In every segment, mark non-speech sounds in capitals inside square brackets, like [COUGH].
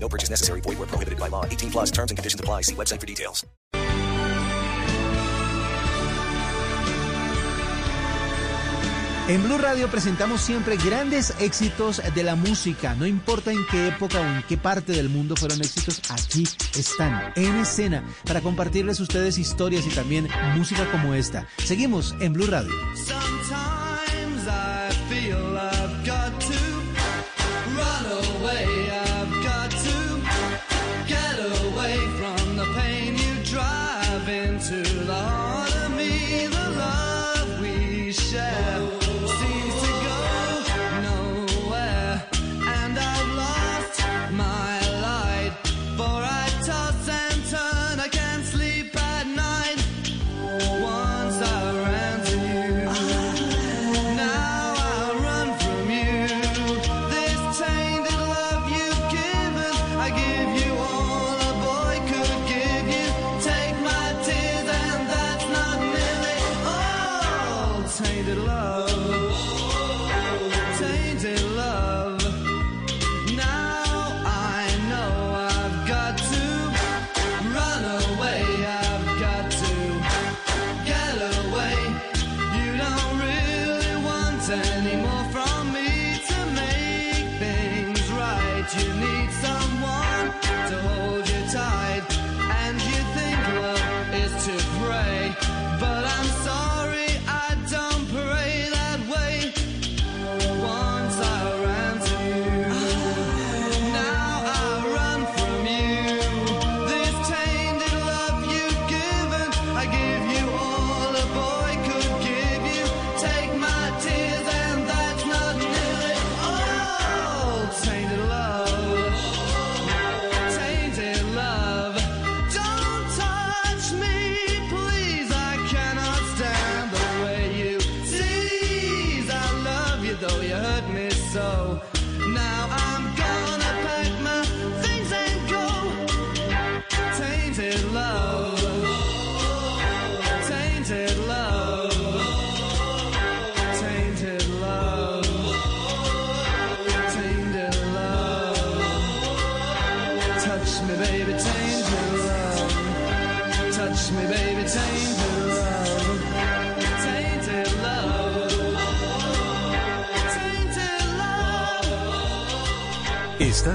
No purchase necessary. Void where prohibited by law. 18 plus terms and conditions apply. See website for details. En Blue Radio presentamos siempre grandes éxitos de la música. No importa en qué época o en qué parte del mundo fueron éxitos, aquí están en escena para compartirles ustedes historias y también música como esta. Seguimos en Blue Radio. Sometimes I feel I've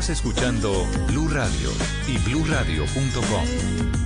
Escuchando Blue Radio y bluradio.com.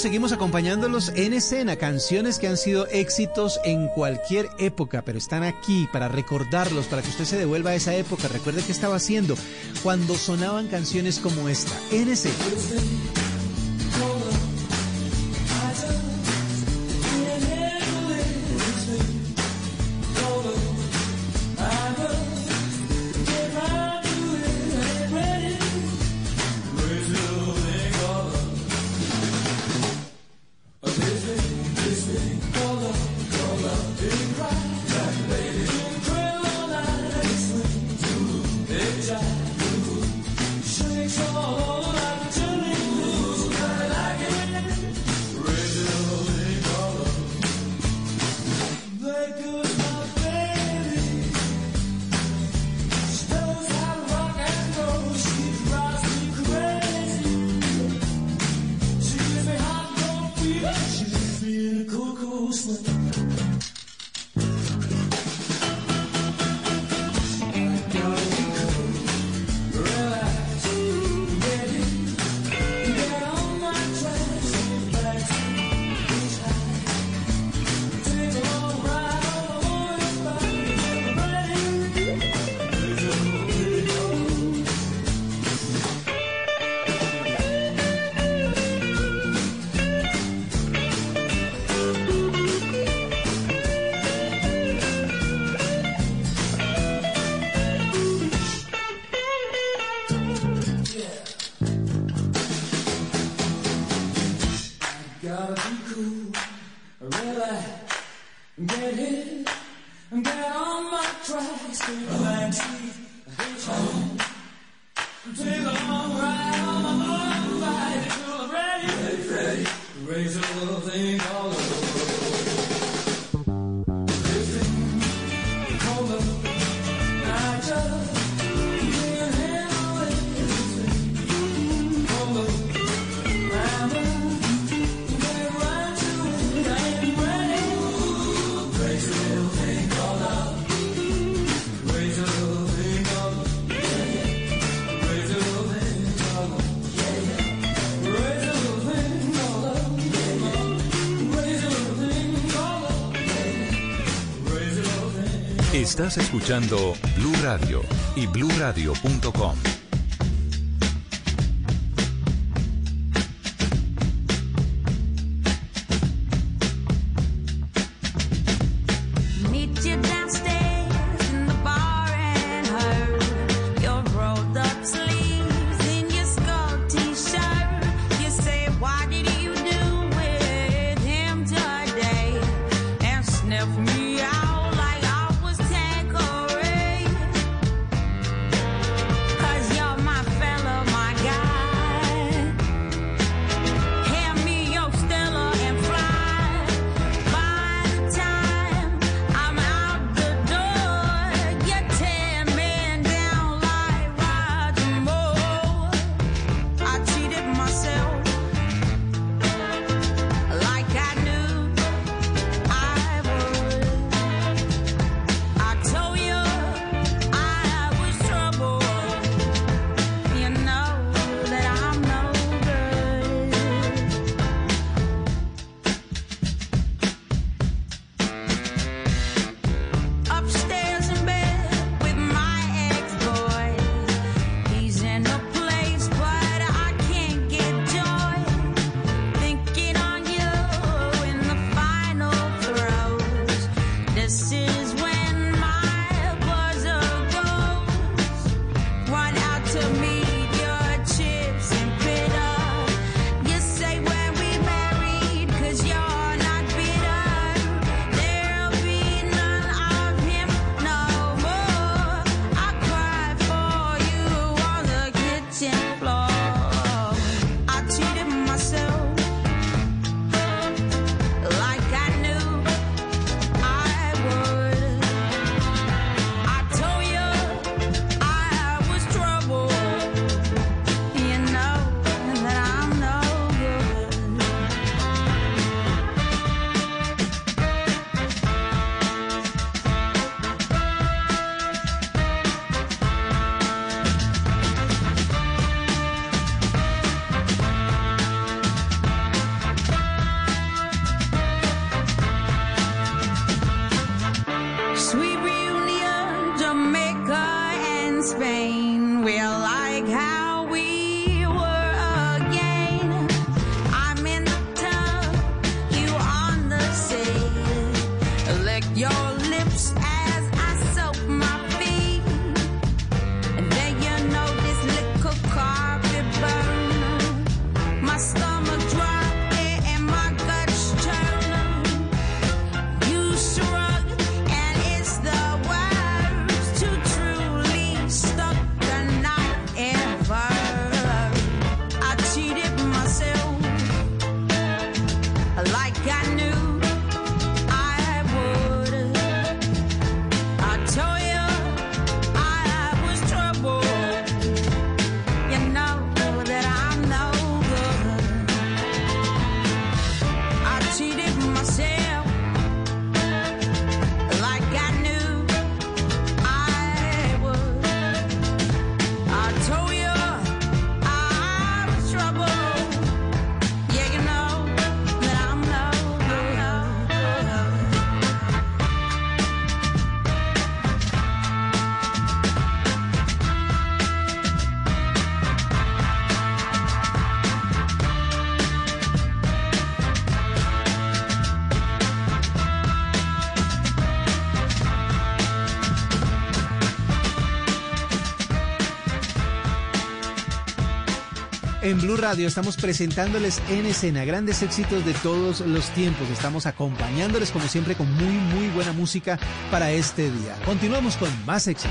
seguimos acompañándolos en escena, canciones que han sido éxitos en cualquier época, pero están aquí para recordarlos, para que usted se devuelva a esa época. Recuerde qué estaba haciendo cuando sonaban canciones como esta, en escena. Escuchando Blue Radio y BlueRadio.com. En Blue Radio estamos presentándoles en escena grandes éxitos de todos los tiempos. Estamos acompañándoles como siempre con muy muy buena música para este día. Continuamos con más éxitos.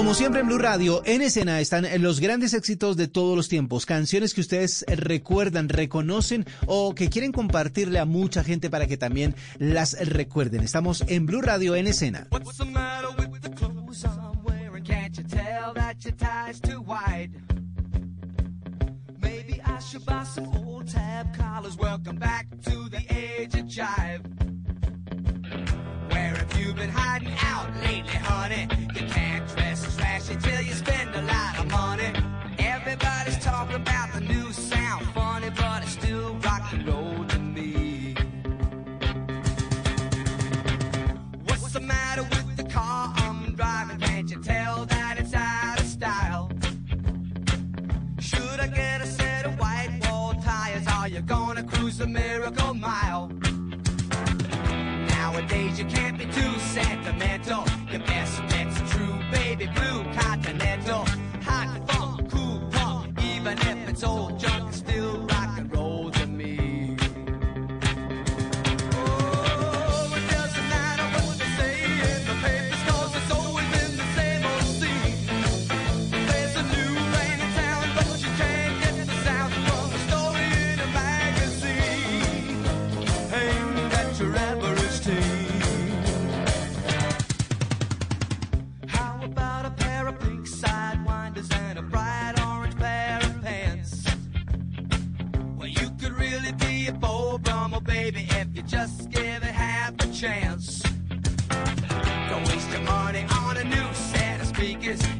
Como siempre en Blue Radio, en escena están los grandes éxitos de todos los tiempos, canciones que ustedes recuerdan, reconocen o que quieren compartirle a mucha gente para que también las recuerden. Estamos en Blue Radio en escena. Where have you been hiding out lately, honey? Trashy till you spend a lot of money. Everybody's talking about the new sound, funny, but it's still rock and roll to me. What's the matter with the car I'm driving? Can't you tell that it's out of style? Should I get a set of white wall tires? Are you gonna cruise the miracle mile? Nowadays you can't be too sentimental. Your best bet's baby blue continental. Hot funk, cool punk, even if it's old junk, you just give it half a chance. Don't waste your money on a new set of speakers.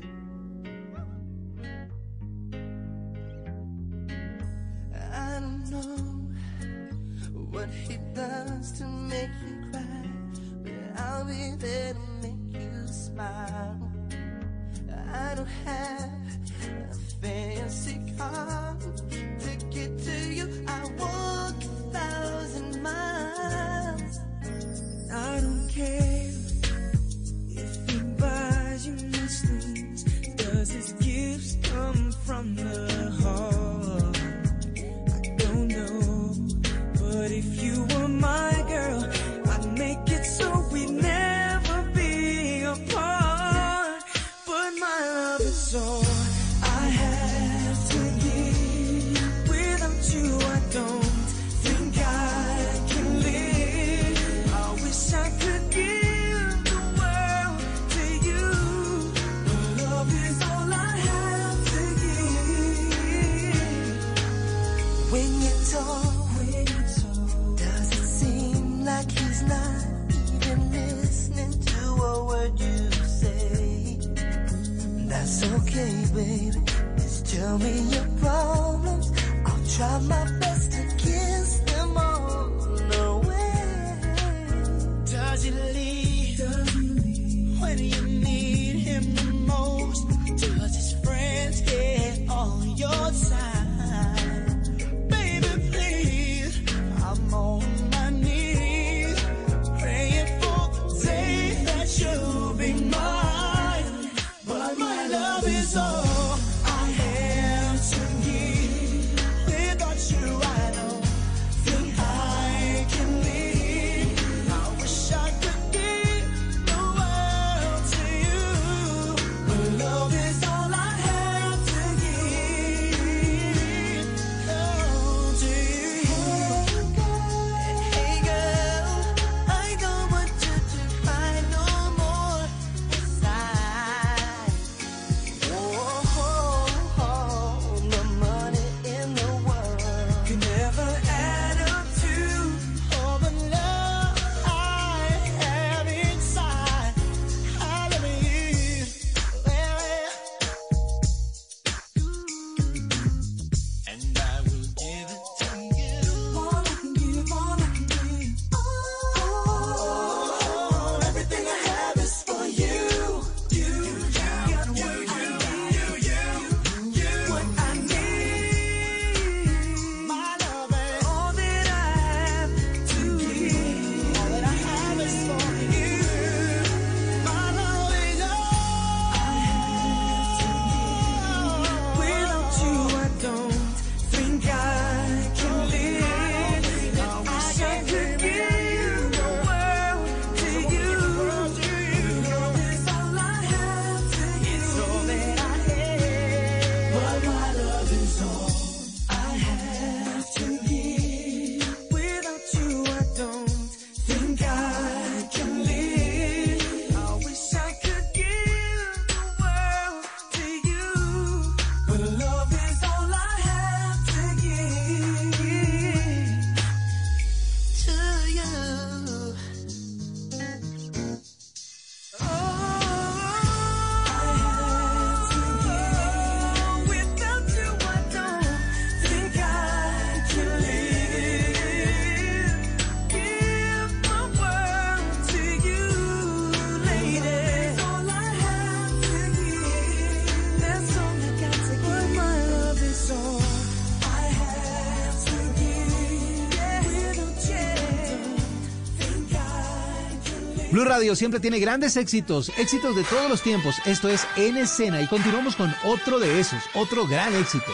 Blue Radio siempre tiene grandes éxitos, éxitos de todos los tiempos. Esto es En Escena y continuamos con otro de esos, otro gran éxito.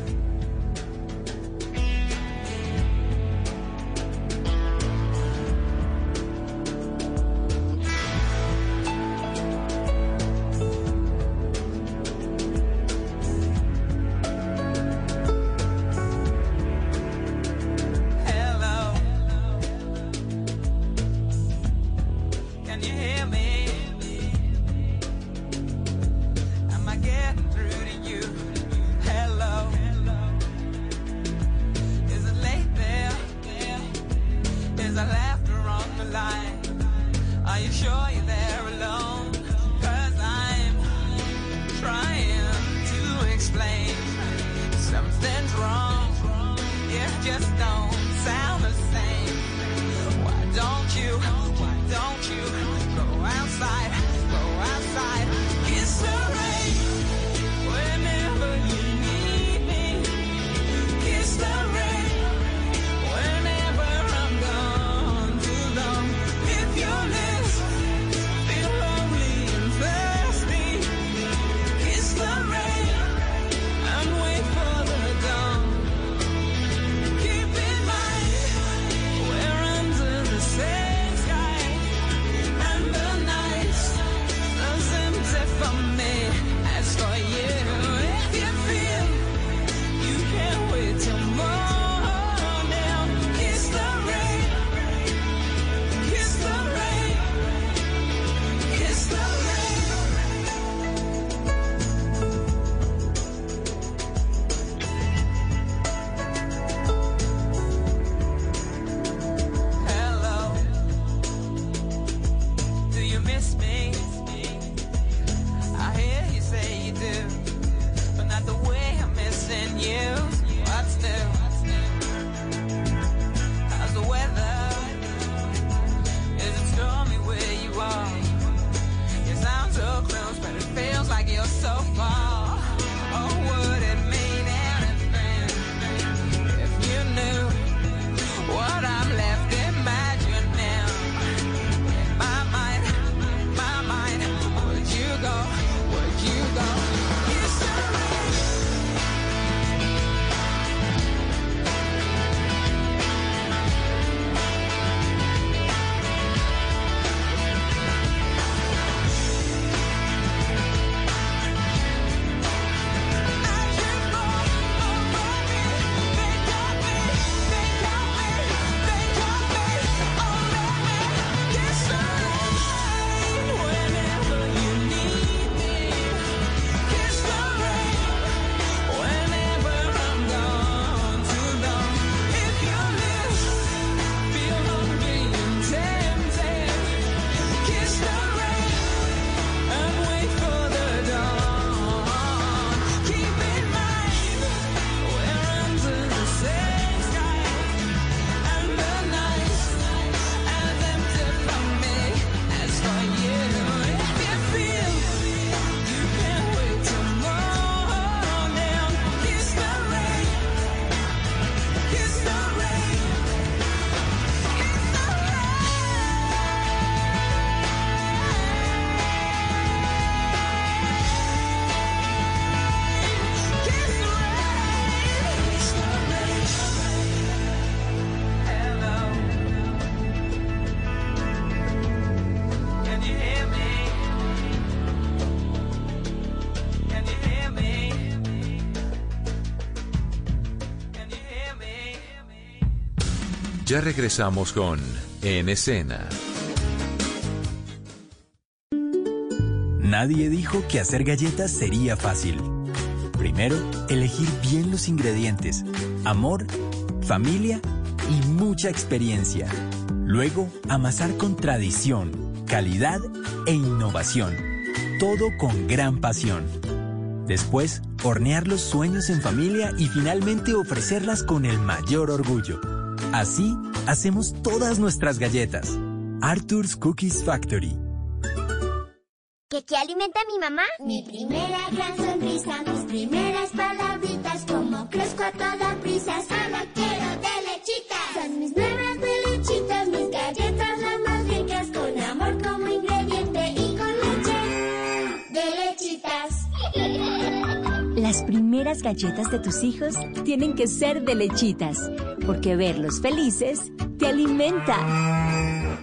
Ya regresamos con En Escena. Nadie dijo que hacer galletas sería fácil. Primero, elegir bien los ingredientes, amor, familia y mucha experiencia. Luego, amasar con tradición, calidad e innovación. Todo con gran pasión. Después, hornear los sueños en familia y finalmente ofrecerlas con el mayor orgullo. Así, hacemos todas nuestras galletas. Arthur's Cookies Factory. ¿Qué, qué alimenta a mi mamá? Mi primera gran sonrisa, mis primeras palabritas, como crezco a toda prisa, solo quiero de Las primeras galletas de tus hijos tienen que ser de lechitas, porque verlos felices te alimenta.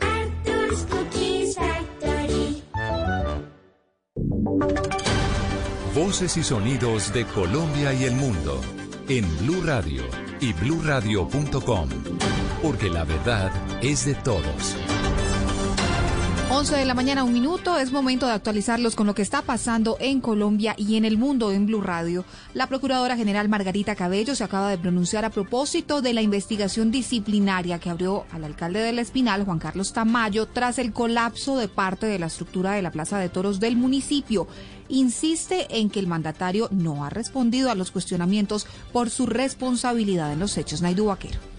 Arthur's Cookies Factory. Voces y sonidos de Colombia y el mundo en Blue Radio y bluradio.com, porque la verdad es de todos. 11 de la mañana, un minuto. Es momento de actualizarlos con lo que está pasando en Colombia y en el mundo en Blue Radio. La Procuradora General Margarita Cabello se acaba de pronunciar a propósito de la investigación disciplinaria que abrió al alcalde del Espinal, Juan Carlos Tamayo, tras el colapso de parte de la estructura de la Plaza de Toros del municipio. Insiste en que el mandatario no ha respondido a los cuestionamientos por su responsabilidad en los hechos. Naidu Vaquero.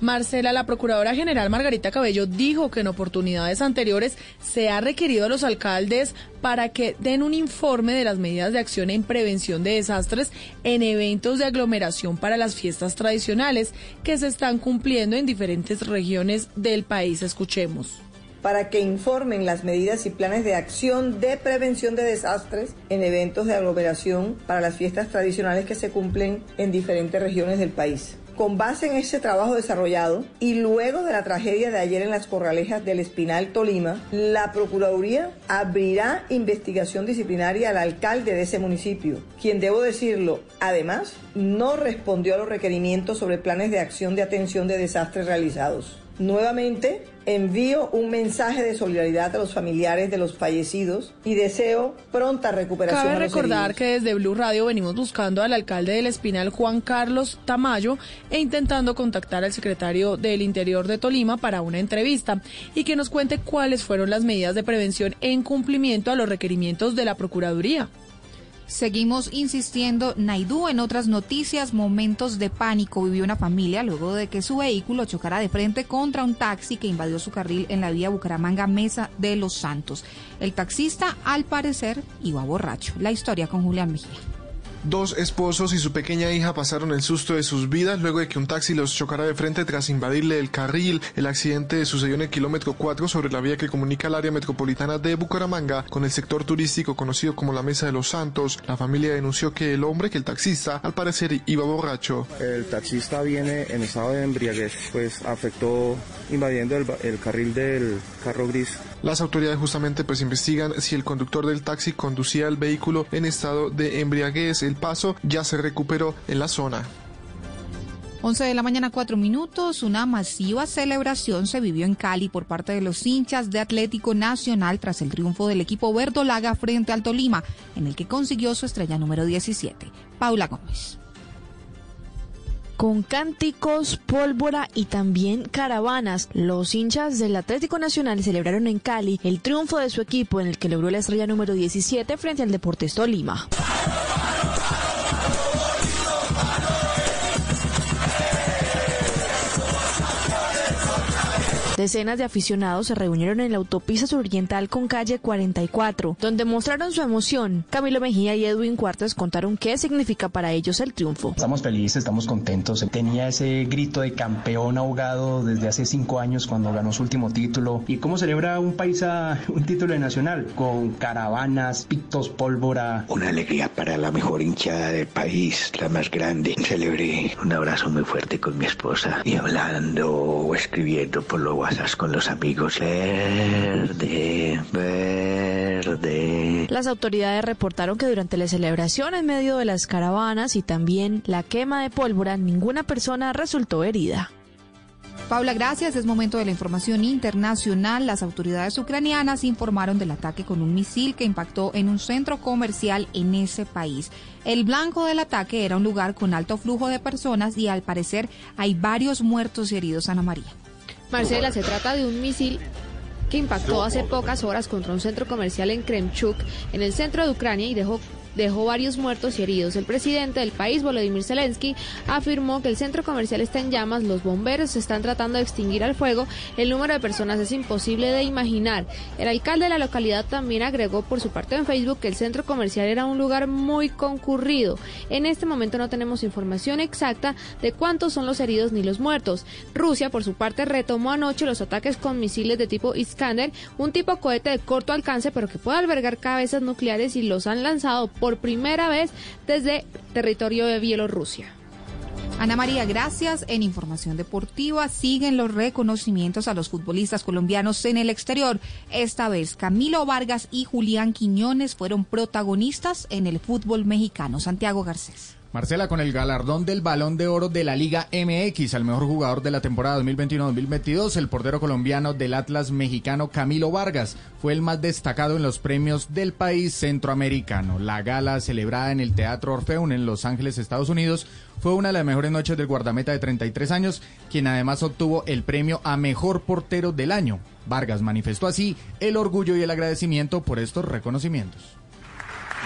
Marcela, la Procuradora General Margarita Cabello dijo que en oportunidades anteriores se ha requerido a los alcaldes para que den un informe de las medidas de acción en prevención de desastres en eventos de aglomeración para las fiestas tradicionales que se están cumpliendo en diferentes regiones del país. Escuchemos para que informen las medidas y planes de acción de prevención de desastres en eventos de aglomeración para las fiestas tradicionales que se cumplen en diferentes regiones del país. Con base en ese trabajo desarrollado y luego de la tragedia de ayer en las corralejas del Espinal Tolima, la Procuraduría abrirá investigación disciplinaria al alcalde de ese municipio, quien debo decirlo, además, no respondió a los requerimientos sobre planes de acción de atención de desastres realizados. Nuevamente, envío un mensaje de solidaridad a los familiares de los fallecidos y deseo pronta recuperación. Cabe a los recordar heridos. que desde Blue Radio venimos buscando al alcalde del Espinal, Juan Carlos Tamayo, e intentando contactar al secretario del Interior de Tolima para una entrevista y que nos cuente cuáles fueron las medidas de prevención en cumplimiento a los requerimientos de la Procuraduría. Seguimos insistiendo, Naidú, en otras noticias, momentos de pánico vivió una familia luego de que su vehículo chocara de frente contra un taxi que invadió su carril en la vía Bucaramanga Mesa de los Santos. El taxista, al parecer, iba borracho. La historia con Julián Mejía. Dos esposos y su pequeña hija pasaron el susto de sus vidas luego de que un taxi los chocara de frente tras invadirle el carril. El accidente sucedió en el kilómetro 4 sobre la vía que comunica el área metropolitana de Bucaramanga con el sector turístico conocido como la Mesa de los Santos. La familia denunció que el hombre, que el taxista, al parecer iba borracho. El taxista viene en estado de embriaguez, pues afectó invadiendo el, el carril del carro gris. Las autoridades justamente pues investigan si el conductor del taxi conducía el vehículo en estado de embriaguez. El paso ya se recuperó en la zona. 11 de la mañana, 4 minutos. Una masiva celebración se vivió en Cali por parte de los hinchas de Atlético Nacional tras el triunfo del equipo verdolaga frente al Tolima, en el que consiguió su estrella número 17. Paula Gómez. Con cánticos, pólvora y también caravanas, los hinchas del Atlético Nacional celebraron en Cali el triunfo de su equipo en el que logró la estrella número 17 frente al Deportes Tolima. Decenas de aficionados se reunieron en la autopista suroriental con calle 44, donde mostraron su emoción. Camilo Mejía y Edwin Cuartas contaron qué significa para ellos el triunfo. Estamos felices, estamos contentos. Tenía ese grito de campeón ahogado desde hace cinco años cuando ganó su último título. ¿Y cómo celebra un país a un título de nacional? Con caravanas, pitos, pólvora. Una alegría para la mejor hinchada del país, la más grande. Celebré un abrazo muy fuerte con mi esposa y hablando o escribiendo por los Con los amigos. Verde, verde. Las autoridades reportaron que durante la celebración en medio de las caravanas y también la quema de pólvora, ninguna persona resultó herida. Paula, gracias. Es momento de la información internacional. Las autoridades ucranianas informaron del ataque con un misil que impactó en un centro comercial en ese país. El blanco del ataque era un lugar con alto flujo de personas y al parecer hay varios muertos y heridos. Ana María. Marcela, se trata de un misil que impactó hace pocas horas contra un centro comercial en Kremchuk, en el centro de Ucrania, y dejó dejó varios muertos y heridos. El presidente del país, Volodymyr Zelensky, afirmó que el centro comercial está en llamas, los bomberos están tratando de extinguir al fuego, el número de personas es imposible de imaginar. El alcalde de la localidad también agregó por su parte en Facebook que el centro comercial era un lugar muy concurrido. En este momento no tenemos información exacta de cuántos son los heridos ni los muertos. Rusia, por su parte, retomó anoche los ataques con misiles de tipo Iskander, un tipo cohete de corto alcance pero que puede albergar cabezas nucleares y los han lanzado por primera vez desde territorio de Bielorrusia. Ana María, gracias. En Información Deportiva siguen los reconocimientos a los futbolistas colombianos en el exterior. Esta vez Camilo Vargas y Julián Quiñones fueron protagonistas en el fútbol mexicano. Santiago Garcés. Marcela, con el galardón del Balón de Oro de la Liga MX al mejor jugador de la temporada 2021-2022, el portero colombiano del Atlas mexicano Camilo Vargas fue el más destacado en los premios del país centroamericano. La gala celebrada en el Teatro Orfeón en Los Ángeles, Estados Unidos, fue una de las mejores noches del guardameta de 33 años, quien además obtuvo el premio a mejor portero del año. Vargas manifestó así el orgullo y el agradecimiento por estos reconocimientos.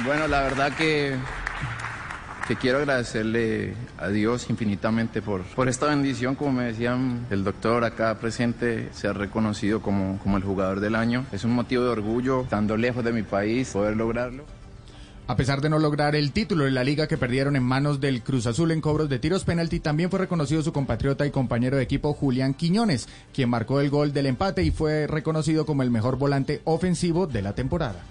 Bueno, la verdad que que quiero agradecerle a Dios infinitamente por, por esta bendición, como me decían el doctor acá presente, ser reconocido como, como el jugador del año. Es un motivo de orgullo, estando lejos de mi país, poder lograrlo. A pesar de no lograr el título de la liga que perdieron en manos del Cruz Azul en cobros de tiros penalti, también fue reconocido su compatriota y compañero de equipo Julián Quiñones, quien marcó el gol del empate y fue reconocido como el mejor volante ofensivo de la temporada.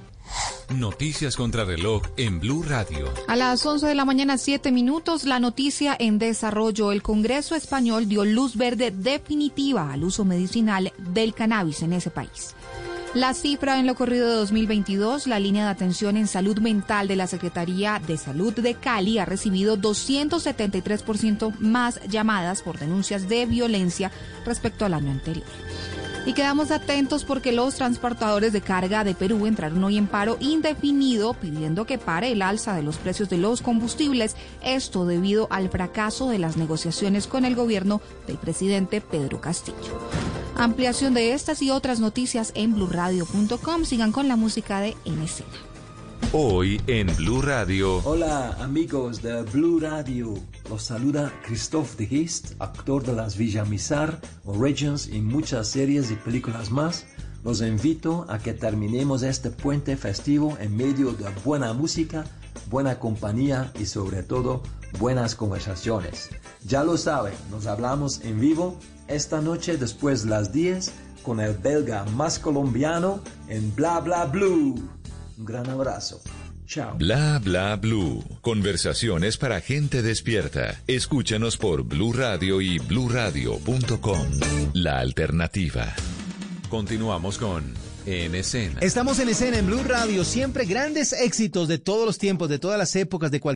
Noticias contra reloj en Blue Radio. A las 11 de la mañana, 7 minutos, la noticia en desarrollo. El Congreso español dio luz verde definitiva al uso medicinal del cannabis en ese país. La cifra en lo corrido de 2022, la línea de atención en salud mental de la Secretaría de Salud de Cali ha recibido 273% más llamadas por denuncias de violencia respecto al año anterior. Y quedamos atentos porque los transportadores de carga de Perú entraron hoy en paro indefinido pidiendo que pare el alza de los precios de los combustibles, esto debido al fracaso de las negociaciones con el gobierno del presidente Pedro Castillo. Ampliación de estas y otras noticias en blurradio.com. Sigan con la música de En Escena. Hoy en Blue Radio. Hola amigos de Blue Radio. Los saluda Christophe de Geest, actor de las Villamizar, Origins y muchas series y películas más. Los invito a que terminemos este puente festivo en medio de buena música, buena compañía y sobre todo buenas conversaciones. Ya lo saben, nos hablamos en vivo esta noche después de las 10 con el belga más colombiano en Bla Bla Blue. Un gran abrazo. Chao. Bla bla blue. Conversaciones para gente despierta. Escúchanos por Blue Radio y bluradio.com. La alternativa. Continuamos con En Escena. Estamos en escena en Blue Radio, siempre grandes éxitos de todos los tiempos, de todas las épocas, de cual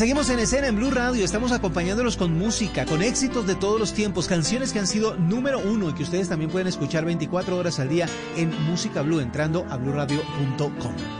Seguimos en escena en Blue Radio, estamos acompañándolos con música, con éxitos de todos los tiempos, canciones que han sido número uno y que ustedes también pueden escuchar 24 horas al día en Música Blue entrando a bluradio.com.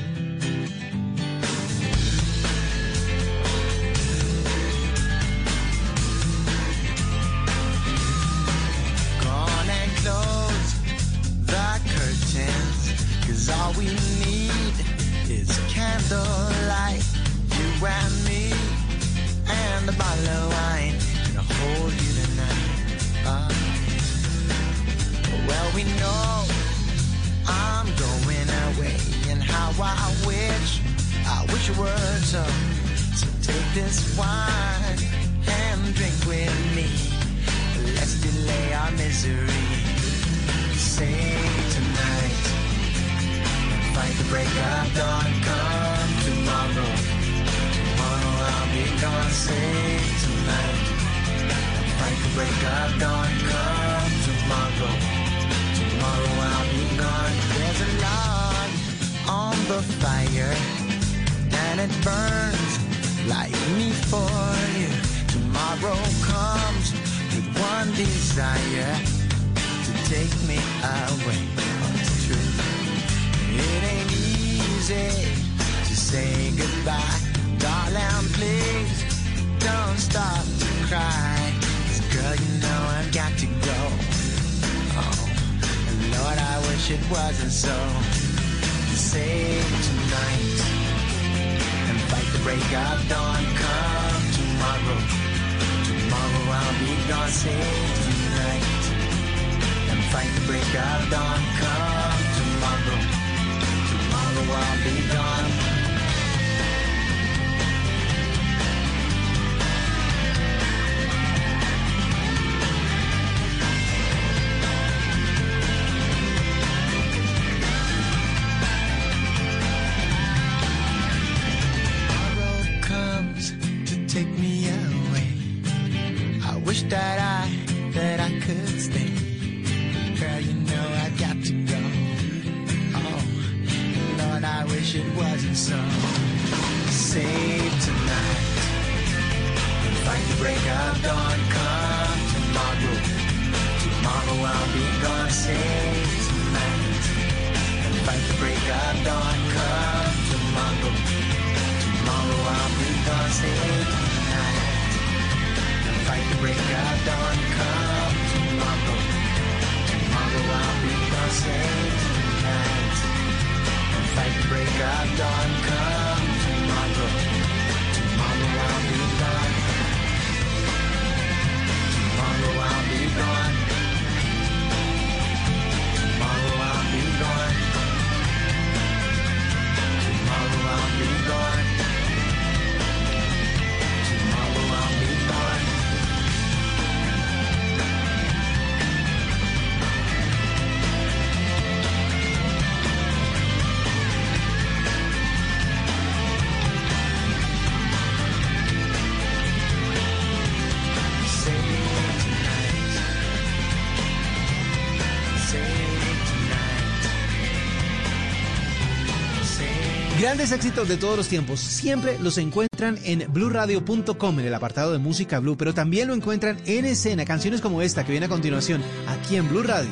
Grandes éxitos de todos los tiempos siempre los encuentran en blueradio.com en el apartado de música blue, pero también lo encuentran en escena, canciones como esta que viene a continuación aquí en Blue Radio.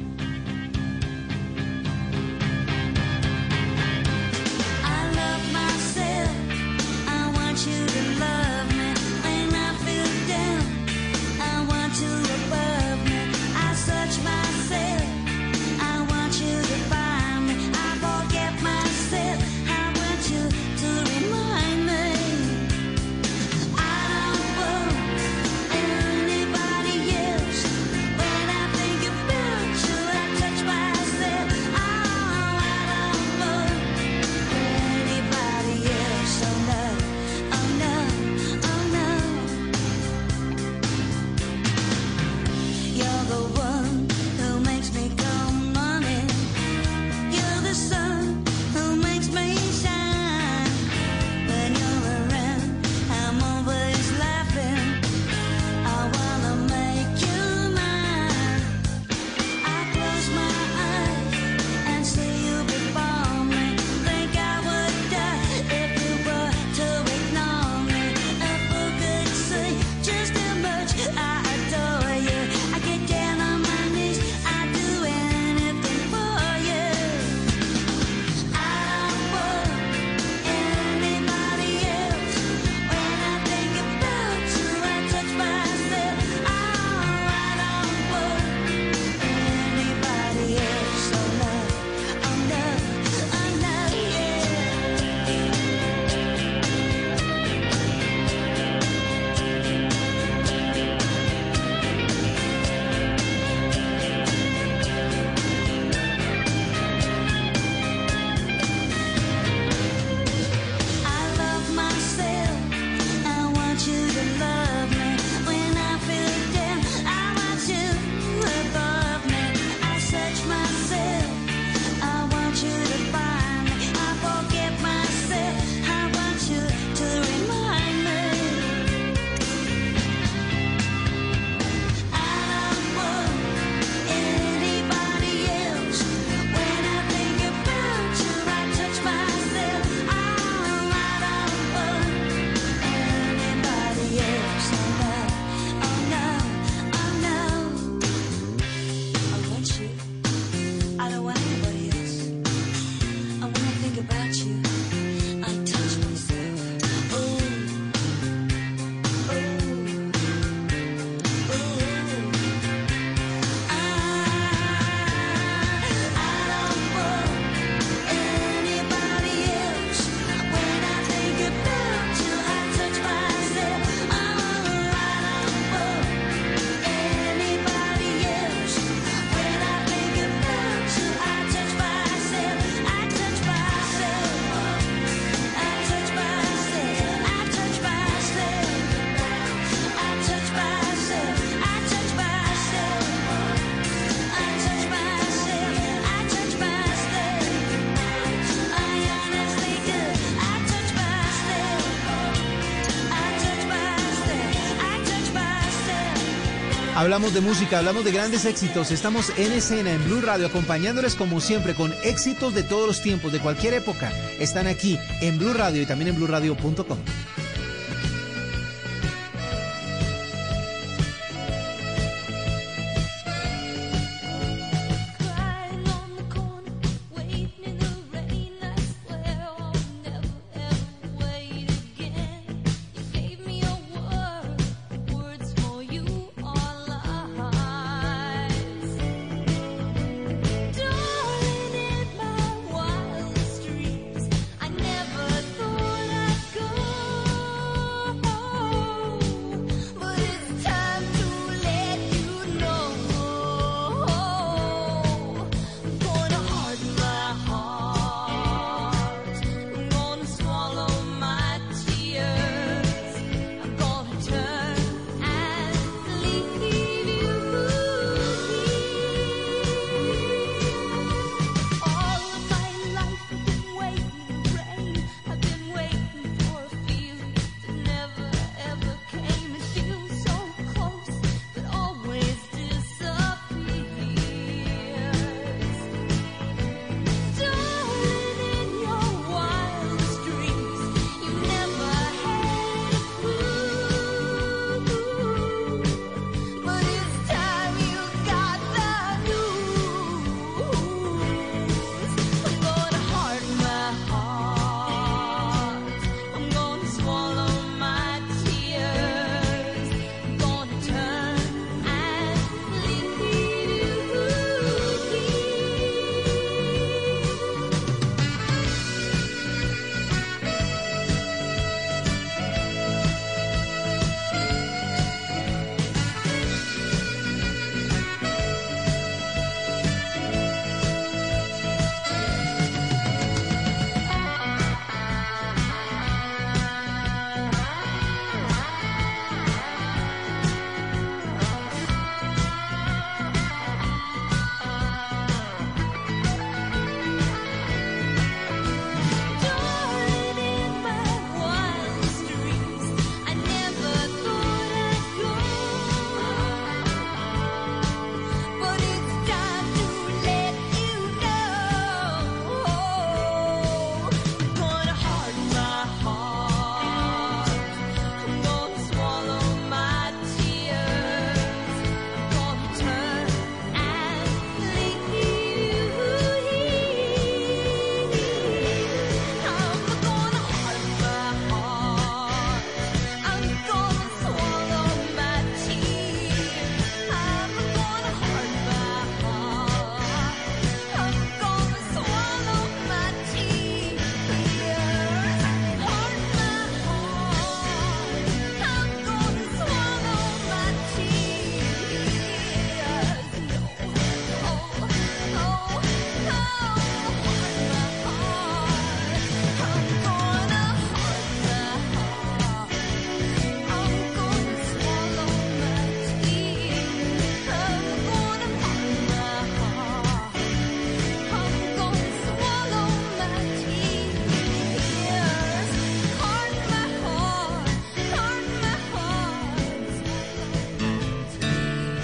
Hablamos de música, hablamos de grandes éxitos. Estamos en escena en Blue Radio acompañándoles como siempre con éxitos de todos los tiempos, de cualquier época. Están aquí en Blue Radio y también en bluradio.com.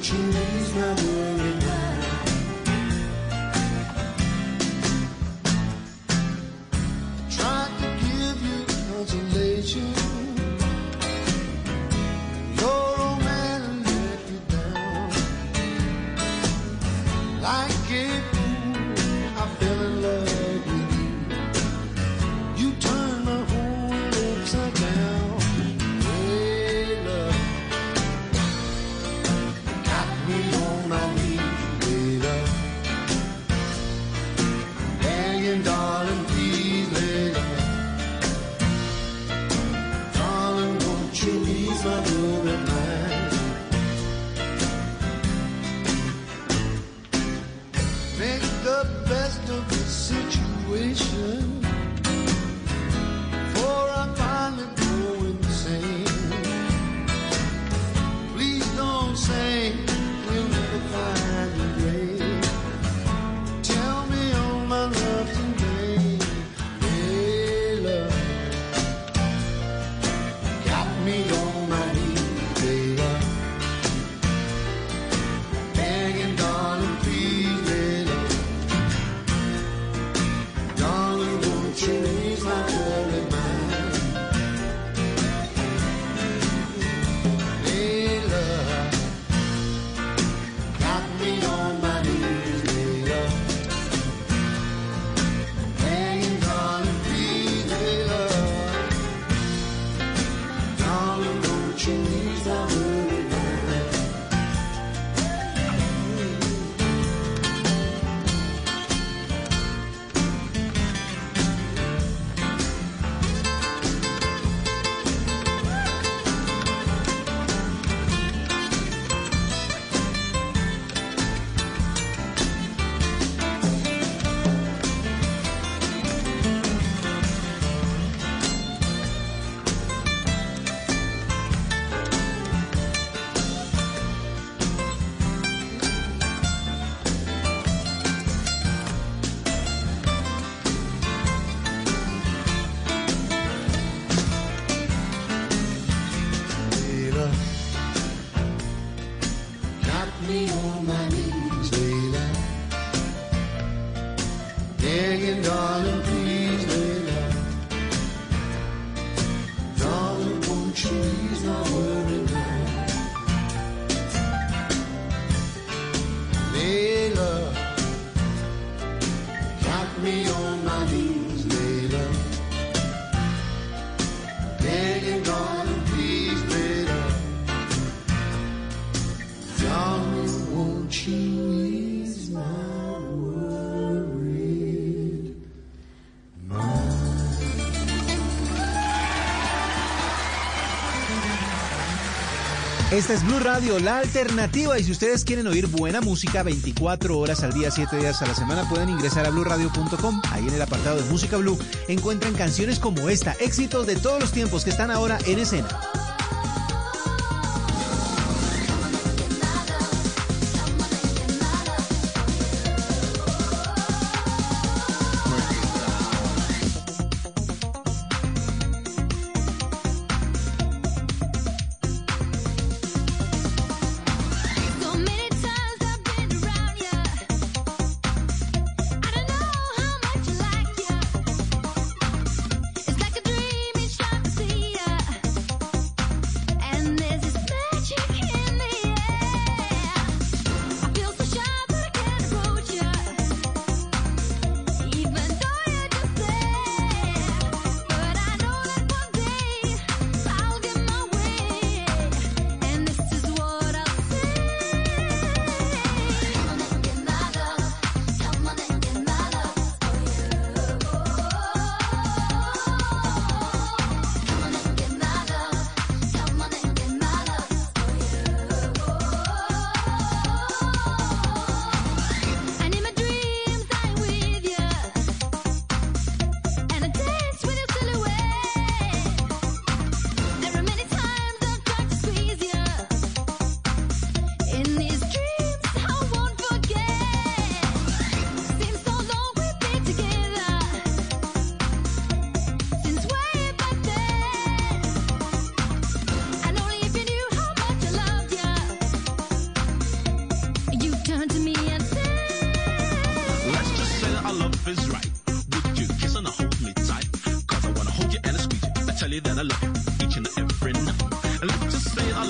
Watching days run. Esta es Blue Radio, la alternativa. Y si ustedes quieren oír buena música 24 horas al día, 7 días a la semana, pueden ingresar a bluradio.com. Ahí en el apartado de Música Blue encuentran canciones como esta, éxitos de todos los tiempos que están ahora en escena.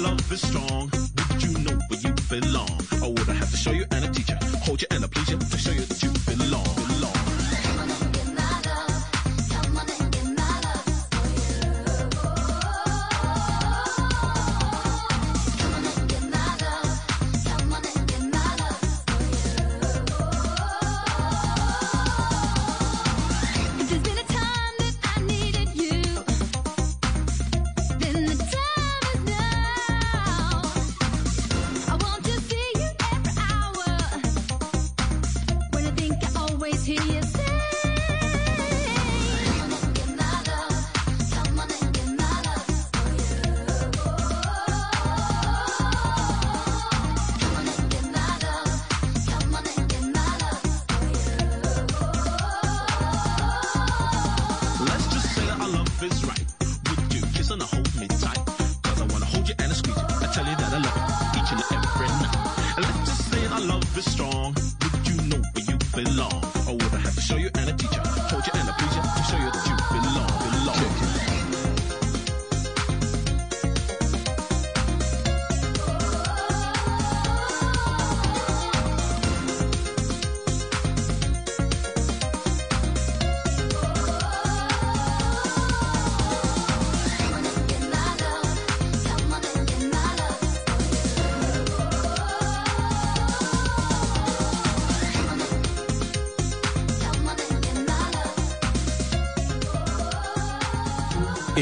Love is strong. Would you know where you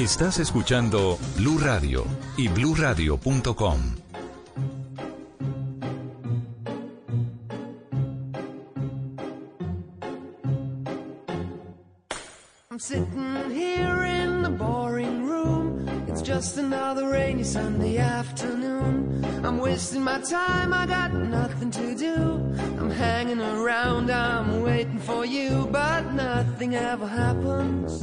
Estás escuchando Blue Radio y bluradio.com. I'm sitting here in the boring room. It's just another rainy Sunday afternoon. I'm wasting my time, I got nothing to do. I'm hanging around, I'm waiting for you, but nothing ever happens.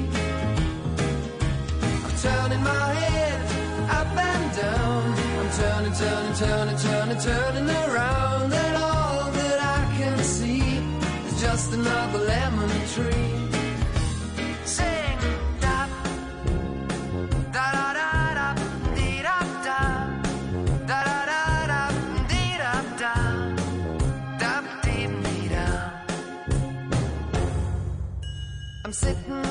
Turning my head up and down. I'm turning, turning, turning, turning, turning around, and all that I can see is just another lemon tree. Sing, da, da da da da, dee da da, da da da da, dee da da, da dee da. I'm sitting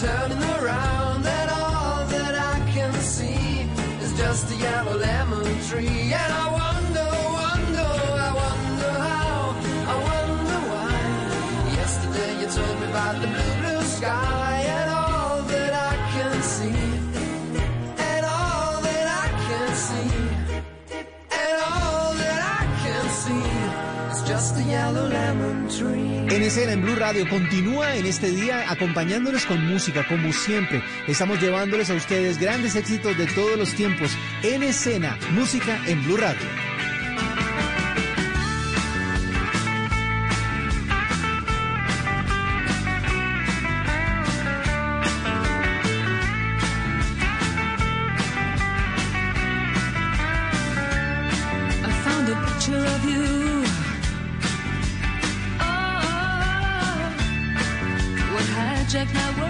turning, around, and all that I can see is just a yellow lemon En escena en Blue Radio continúa en este día acompañándoles con música como siempre. Estamos llevándoles a ustedes grandes éxitos de todos los tiempos. En escena, música en Blue Radio. Picture of you. Would hijack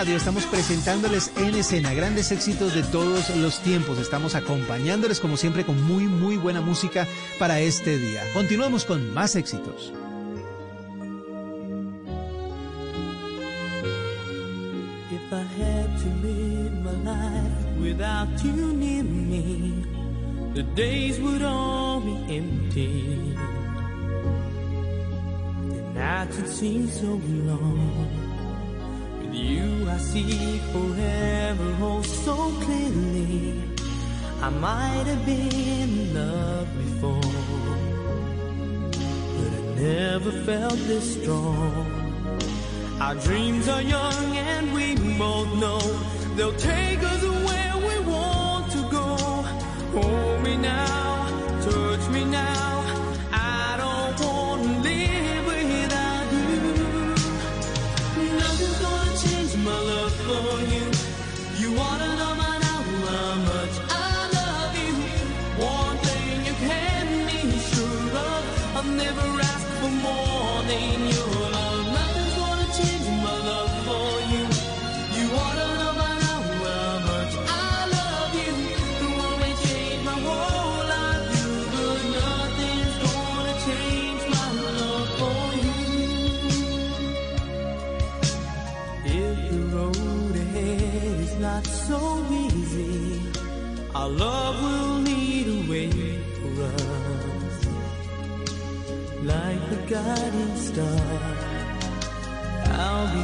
Radio estamos presentándoles en escena grandes éxitos de todos los tiempos. Estamos acompañándoles como siempre con muy muy buena música para este día. Continuamos con más éxitos. If I had to live my life without me, the days empty. Nights would seem long. See forever oh so clearly. I might have been in love before, but I never felt this strong. Our dreams are young and we both know they'll take us where we want to go. Hold me now, touch me now.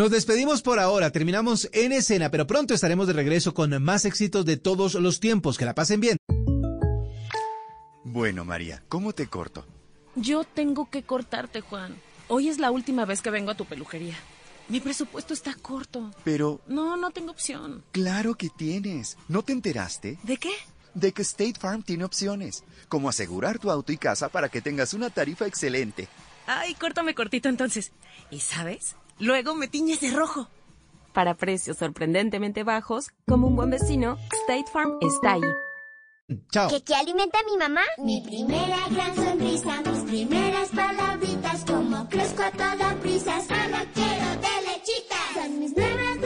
Nos despedimos por ahora, terminamos en escena, pero pronto estaremos de regreso con más éxitos de todos los tiempos. Que la pasen bien. Bueno, María, ¿cómo te corto? Yo tengo que cortarte, Juan. Hoy es la última vez que vengo a tu peluquería. Mi presupuesto está corto. Pero, No, no tengo opción. claro que tienes. ¿No te enteraste? ¿De qué? De que State Farm tiene opciones, como asegurar tu auto y casa para que tengas una tarifa excelente. Ay, córtame cortito entonces. ¿Y sabes? Luego me tiñes de rojo. Para precios sorprendentemente bajos, como un buen vecino, State Farm está ahí. Chao. ¿Que qué alimenta mi mamá? Mi primera gran sonrisa, mis primeras palabritas, como crezco a toda prisa, solo quiero de lechitas. Son mis nuevas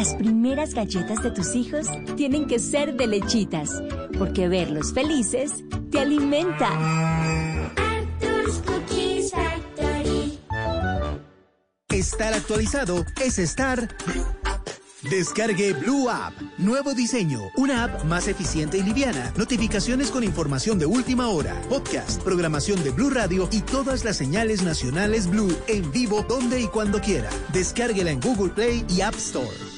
Las primeras galletas de tus hijos tienen que ser de lechitas, porque verlos felices te alimenta. Arthur's Cookies Factory. Estar actualizado es estar Descargue Blue App. Nuevo diseño. Una app más eficiente y liviana. Notificaciones con información de última hora. Podcast, programación de Blue Radio y todas las señales nacionales Blue en vivo donde y cuando quiera. Descárguela en Google Play y App Store.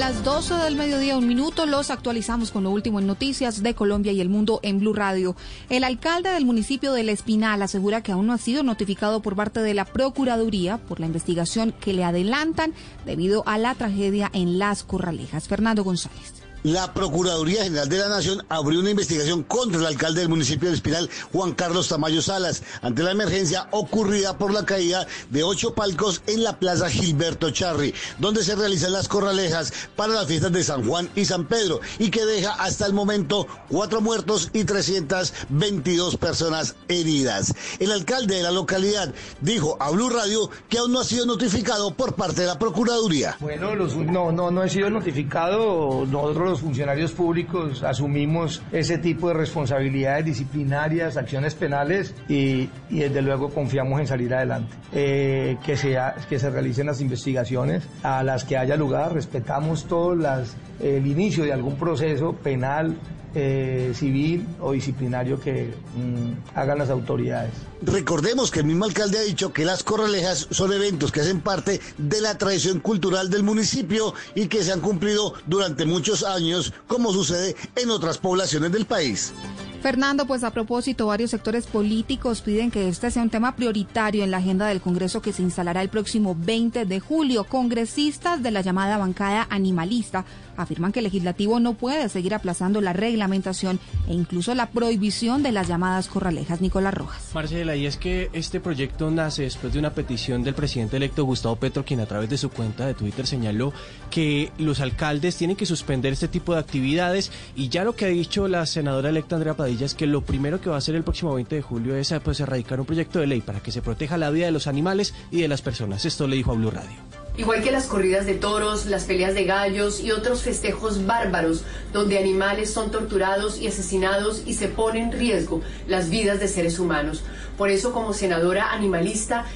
Las 12 del mediodía, un minuto, los actualizamos con lo último en noticias de Colombia y el mundo en Blue Radio. El alcalde del municipio del Espinal asegura que aún no ha sido notificado por parte de la Procuraduría por la investigación que le adelantan debido a la tragedia en Las Corralejas. Fernando González. La Procuraduría General de la Nación abrió una investigación contra el alcalde del municipio de Espinal, Juan Carlos Tamayo Salas, ante la emergencia ocurrida por la caída de ocho palcos en la Plaza Gilberto Charri, donde se realizan las corralejas para las fiestas de San Juan y San Pedro, y que deja hasta el momento cuatro muertos y 322 personas heridas. El alcalde de la localidad dijo a Blue Radio que aún no ha sido notificado por parte de la Procuraduría. Bueno, los- no, no, no he sido notificado. Nosotros los funcionarios públicos asumimos ese tipo de responsabilidades disciplinarias, acciones penales y, desde luego confiamos en salir adelante. Eh, que, sea, que se realicen las investigaciones a las que haya lugar. Respetamos todo el inicio de algún proceso penal, eh, civil o disciplinario que mm, hagan las autoridades. Recordemos que el mismo alcalde ha dicho que las corralejas son eventos que hacen parte de la tradición cultural del municipio y que se han cumplido durante muchos años, como sucede en otras poblaciones del país. Fernando, pues a propósito, varios sectores políticos piden que este sea un tema prioritario en la agenda del Congreso que se instalará el próximo 20 de julio. Congresistas de la llamada bancada animalista afirman que el legislativo no puede seguir aplazando la reglamentación e incluso la prohibición de las llamadas corralejas. Nicolás Rojas. Marcela, y es que este proyecto nace después de una petición del presidente electo Gustavo Petro, quien a través de su cuenta de Twitter señaló que los alcaldes tienen que suspender este tipo de actividades y ya lo que ha dicho la senadora electa Andrea Padilla es que lo primero que va a hacer el próximo 20 de julio es pues, erradicar un proyecto de ley para que se proteja la vida de los animales y de las personas. Esto le dijo a Blue Radio. Igual que las corridas de toros, las peleas de gallos y otros festejos bárbaros donde animales son torturados y asesinados y se pone en riesgo las vidas de seres humanos. Por eso, como senadora animalista,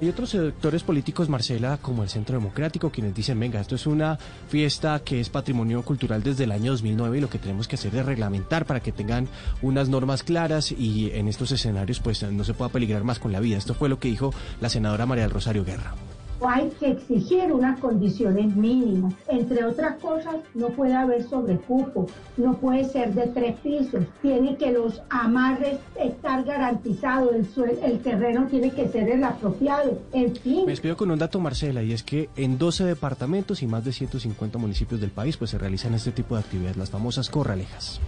Hay otros sectores políticos, Marcela, como el Centro Democrático, quienes dicen, venga, esto es una fiesta que es patrimonio cultural desde el año 2009 y lo que tenemos que hacer es reglamentar para que tengan unas normas claras y en estos escenarios pues no se pueda peligrar más con la vida. Esto fue lo que dijo la senadora María del Rosario Guerra. Hay que exigir unas condiciones mínimas. Entre otras cosas, no puede haber sobrecupo, no puede ser de tres pisos, tiene que los amarres estar garantizados, el, suel- el terreno tiene que ser el apropiado, en fin. Me despido con un dato, Marcela, y es que en 12 departamentos y más de 150 municipios del país pues se realizan este tipo de actividades, las famosas corralejas.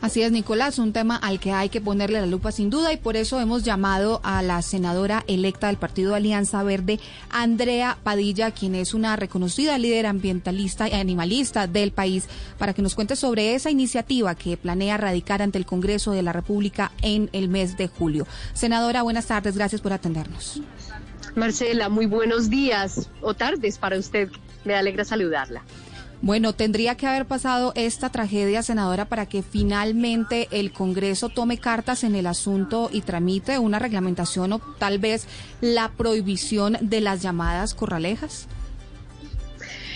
Así es, Nicolás, un tema al que hay que ponerle la lupa sin duda y por eso hemos llamado a la senadora electa del Partido Alianza Verde, Andrea Padilla, quien es una reconocida líder ambientalista y animalista del país, para que nos cuente sobre esa iniciativa que planea radicar ante el Congreso de la República en el mes de julio. Senadora, buenas tardes, gracias por atendernos. Marcela, muy buenos días o tardes para usted. Me alegra saludarla. Bueno, tendría que haber pasado esta tragedia, senadora, para que finalmente el Congreso tome cartas en el asunto y tramite una reglamentación o tal vez la prohibición de las llamadas corralejas.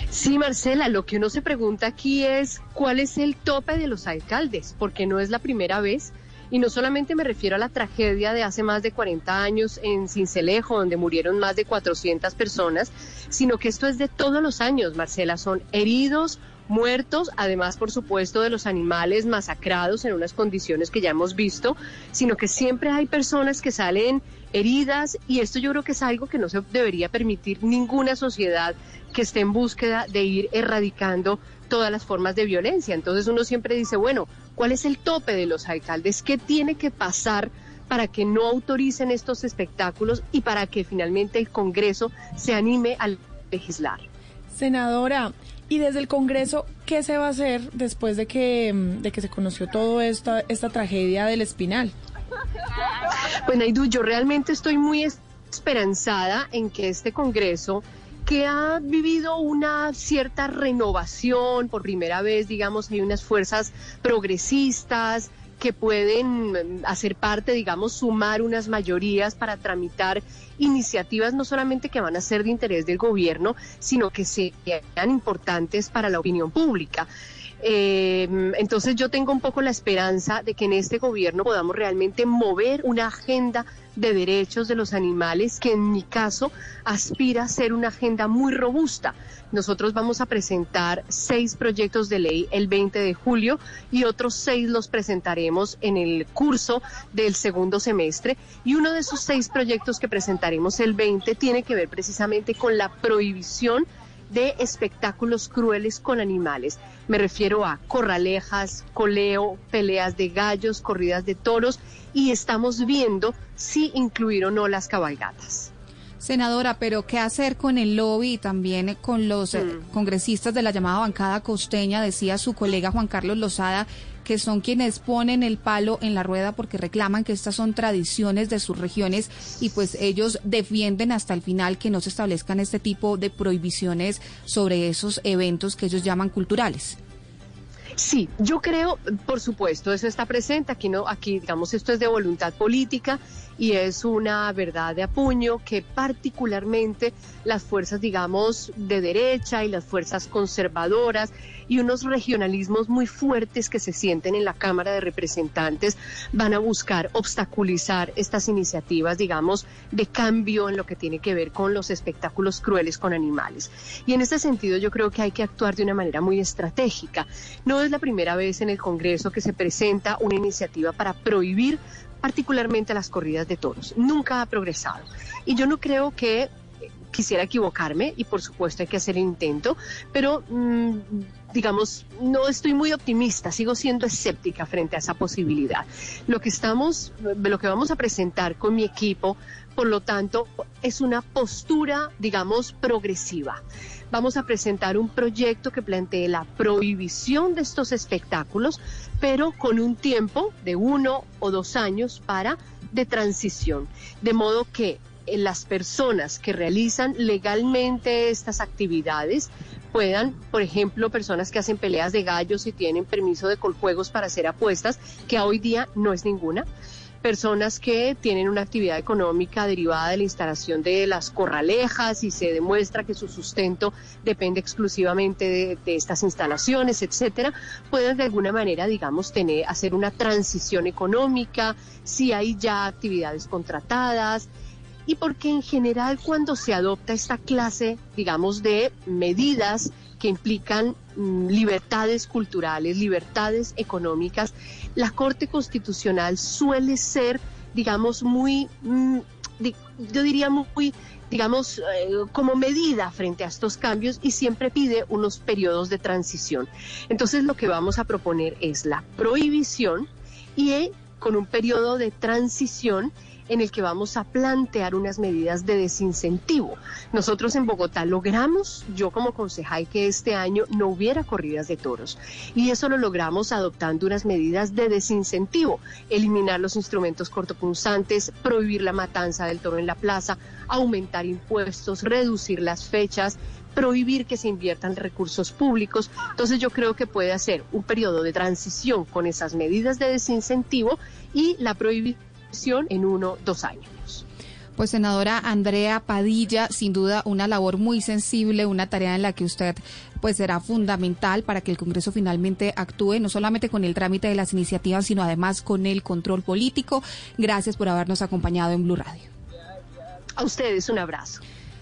Sí, Marcela, lo que uno se pregunta aquí es cuál es el tope de los alcaldes, porque no es la primera vez. Y no solamente me refiero a la tragedia de hace más de 40 años en Cincelejo, donde murieron más de 400 personas, sino que esto es de todos los años, Marcela. Son heridos, muertos, además, por supuesto, de los animales masacrados en unas condiciones que ya hemos visto, sino que siempre hay personas que salen heridas y esto yo creo que es algo que no se debería permitir ninguna sociedad que esté en búsqueda de ir erradicando todas las formas de violencia. Entonces uno siempre dice, bueno, ¿cuál es el tope de los alcaldes? ¿Qué tiene que pasar para que no autoricen estos espectáculos y para que finalmente el Congreso se anime a legislar? Senadora, y desde el Congreso, ¿qué se va a hacer después de que, mm, de que se conoció toda esta, esta tragedia del Espinal? Pues Naidu, yo realmente estoy muy esperanzada en que este Congreso que ha vivido una cierta renovación, por primera vez, digamos, hay unas fuerzas progresistas que pueden mm, hacer parte, digamos, sumar unas mayorías para tramitar iniciativas no solamente que van a ser de interés del gobierno, sino que sean importantes para la opinión pública. Eh, entonces yo tengo un poco la esperanza de que en este gobierno podamos realmente mover una agenda de derechos de los animales que en mi caso aspira a ser una agenda muy robusta. Nosotros vamos a presentar seis proyectos de ley el 20 de julio y otros seis los presentaremos en el curso del segundo semestre. Y uno de esos seis proyectos que presentaremos el 20 tiene que ver precisamente con la prohibición de espectáculos crueles con animales. Me refiero a corralejas, coleo, peleas de gallos, corridas de toros y estamos viendo si incluir o no las cabalgatas. Senadora, pero ¿qué hacer con el lobby y también con los eh, congresistas de la llamada bancada costeña? Decía su colega Juan Carlos Lozada que son quienes ponen el palo en la rueda porque reclaman que estas son tradiciones de sus regiones y pues ellos defienden hasta el final que no se establezcan este tipo de prohibiciones sobre esos eventos que ellos llaman culturales. Sí, yo creo, por supuesto, eso está presente. Aquí no, aquí digamos esto es de voluntad política y es una verdad de apuño que particularmente las fuerzas, digamos, de derecha y las fuerzas conservadoras y unos regionalismos muy fuertes que se sienten en la Cámara de Representantes van a buscar obstaculizar estas iniciativas, digamos, de cambio en lo que tiene que ver con los espectáculos crueles con animales. Y en este sentido yo creo que hay que actuar de una manera muy estratégica. No es la primera vez en el Congreso que se presenta una iniciativa para prohibir particularmente las corridas de toros. Nunca ha progresado. Y yo no creo que quisiera equivocarme y por supuesto hay que hacer el intento, pero mm, digamos, no estoy muy optimista, sigo siendo escéptica frente a esa posibilidad. Lo que estamos, lo que vamos a presentar con mi equipo, por lo tanto, es una postura, digamos, progresiva. Vamos a presentar un proyecto que plantee la prohibición de estos espectáculos, pero con un tiempo de uno o dos años para de transición, de modo que eh, las personas que realizan legalmente estas actividades puedan, por ejemplo, personas que hacen peleas de gallos y tienen permiso de coljuegos para hacer apuestas, que hoy día no es ninguna, personas que tienen una actividad económica derivada de la instalación de las corralejas y se demuestra que su sustento depende exclusivamente de, estas instalaciones, etcétera, pueden de alguna manera, digamos, tener, hacer una transición económica, si hay ya actividades contratadas, y porque en general cuando se adopta esta clase, digamos, de medidas que implican mm, libertades culturales, libertades económicas, la Corte Constitucional suele ser, digamos, muy, mm, yo diría muy, digamos, eh, como medida frente a estos cambios y siempre pide unos periodos de transición. Entonces lo que vamos a proponer es la prohibición y eh, con un periodo de transición en el que vamos a plantear unas medidas de desincentivo. Nosotros en Bogotá logramos, yo como concejal, que este año no hubiera corridas de toros. Y eso lo logramos adoptando unas medidas de desincentivo, eliminar los instrumentos cortopunzantes, prohibir la matanza del toro en la plaza, aumentar impuestos, reducir las fechas, prohibir que se inviertan recursos públicos. Entonces yo creo que puede hacer un periodo de transición con esas medidas de desincentivo y la prohibición en uno, dos años. Pues senadora Andrea Padilla, sin duda una labor muy sensible, una tarea en la que usted pues será fundamental para que el Congreso finalmente actúe no solamente con el trámite de las iniciativas, sino además con el control político. Gracias por habernos acompañado en Blue Radio. A ustedes un abrazo.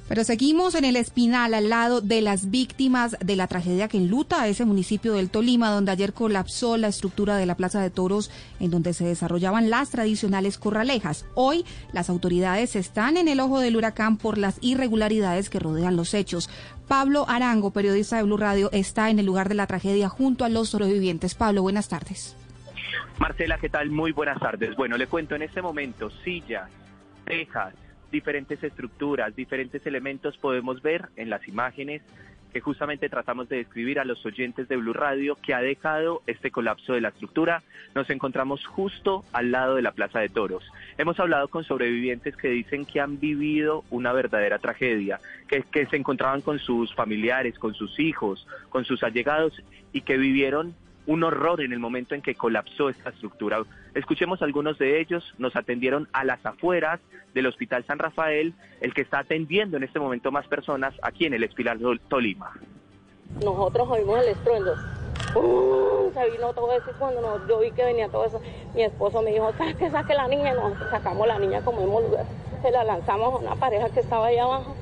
Pero seguimos en el Espinal, al lado de las víctimas de la tragedia que enluta a ese municipio del Tolima, donde ayer colapsó la estructura de la Plaza de Toros, en donde se desarrollaban las tradicionales corralejas. Hoy las autoridades están en el ojo del huracán por las irregularidades que rodean los hechos. Pablo Arango, periodista de Blue Radio, está en el lugar de la tragedia junto a los sobrevivientes. Pablo, buenas tardes. Marcela, ¿qué tal? Muy buenas tardes. Bueno, le cuento en este momento sillas, tejas, diferentes estructuras, diferentes elementos podemos ver en las imágenes que justamente tratamos de describir a los oyentes de Blue Radio que ha dejado este colapso de la estructura. Nos encontramos justo al lado de la Plaza de Toros. Hemos hablado con sobrevivientes que dicen que han vivido una verdadera tragedia, que, se encontraban con sus familiares, con sus hijos, con sus allegados y que vivieron un horror en el momento en que colapsó esta estructura. Escuchemos algunos de ellos, nos atendieron a las afueras del Hospital San Rafael, el que está atendiendo en este momento más personas aquí en el Espiral Tol- Tolima. Nosotros oímos el estruendo. ¡Uh! Se vino todo eso cuando nos- yo vi que venía todo eso, mi esposo me dijo, saque, saque la niña. Nosotros sacamos la niña como hemos lugar. Se la lanzamos a una pareja que estaba ahí abajo.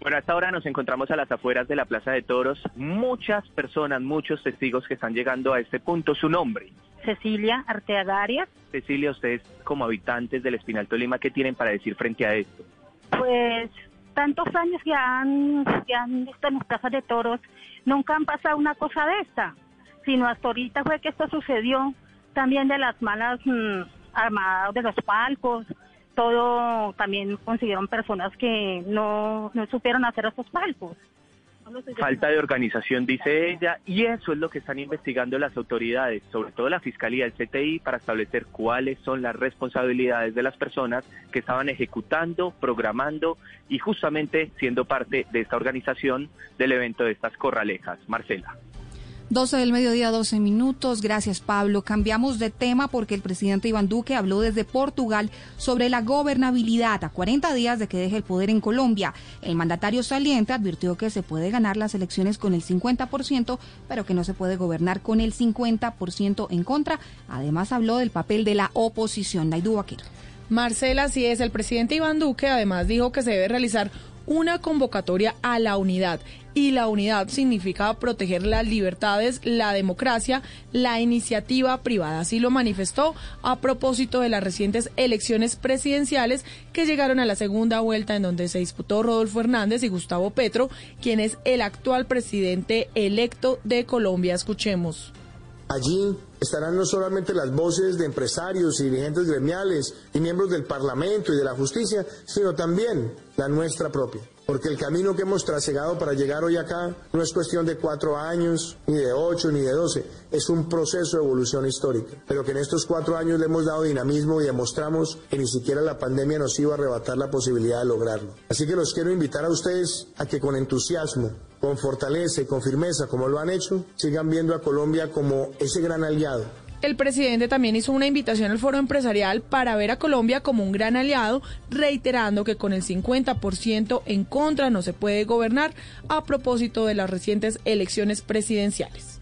Bueno, a esta hora nos encontramos a las afueras de la Plaza de Toros. Muchas personas, muchos testigos que están llegando a este punto. Su nombre. Cecilia Arteaga Arias, Cecilia, ustedes como habitantes del Espinal Tolima, ¿qué tienen para decir frente a esto? pues tantos años que han, que han visto en las plazas de toros, nunca han pasado una cosa de esta, sino hasta ahorita fue que esto sucedió también de las malas mm, armadas de los palcos, todo también consiguieron personas que no, no supieron hacer estos palcos. Falta de organización, dice ella, y eso es lo que están investigando las autoridades, sobre todo la Fiscalía del CTI, para establecer cuáles son las responsabilidades de las personas que estaban ejecutando, programando y justamente siendo parte de esta organización del evento de estas corralejas. Marcela. 12 del mediodía, 12 minutos. Gracias, Pablo. Cambiamos de tema porque el presidente Iván Duque habló desde Portugal sobre la gobernabilidad a 40 días de que deje el poder en Colombia. El mandatario saliente advirtió que se puede ganar las elecciones con el 50%, pero que no se puede gobernar con el 50% en contra. Además, habló del papel de la oposición. Naidu Vaquero. Marcela, así es, el presidente Iván Duque además dijo que se debe realizar una convocatoria a la unidad. Y la unidad significa proteger las libertades, la democracia, la iniciativa privada. Así lo manifestó a propósito de las recientes elecciones presidenciales que llegaron a la segunda vuelta en donde se disputó Rodolfo Hernández y Gustavo Petro, quien es el actual presidente electo de Colombia. Escuchemos. Allí estarán no solamente las voces de empresarios y dirigentes gremiales y miembros del Parlamento y de la justicia, sino también la nuestra propia. Porque el camino que hemos trasegado para llegar hoy acá no es cuestión de cuatro años, ni de ocho, ni de doce. Es un proceso de evolución histórica. Pero que en estos cuatro años le hemos dado dinamismo y demostramos que ni siquiera la pandemia nos iba a arrebatar la posibilidad de lograrlo. Así que los quiero invitar a ustedes a que con entusiasmo, con fortaleza y con firmeza, como lo han hecho, sigan viendo a Colombia como ese gran aliado El presidente también hizo una invitación al foro empresarial para ver a Colombia como un gran aliado, reiterando que con el 50% en contra no se puede gobernar a propósito de las recientes elecciones presidenciales.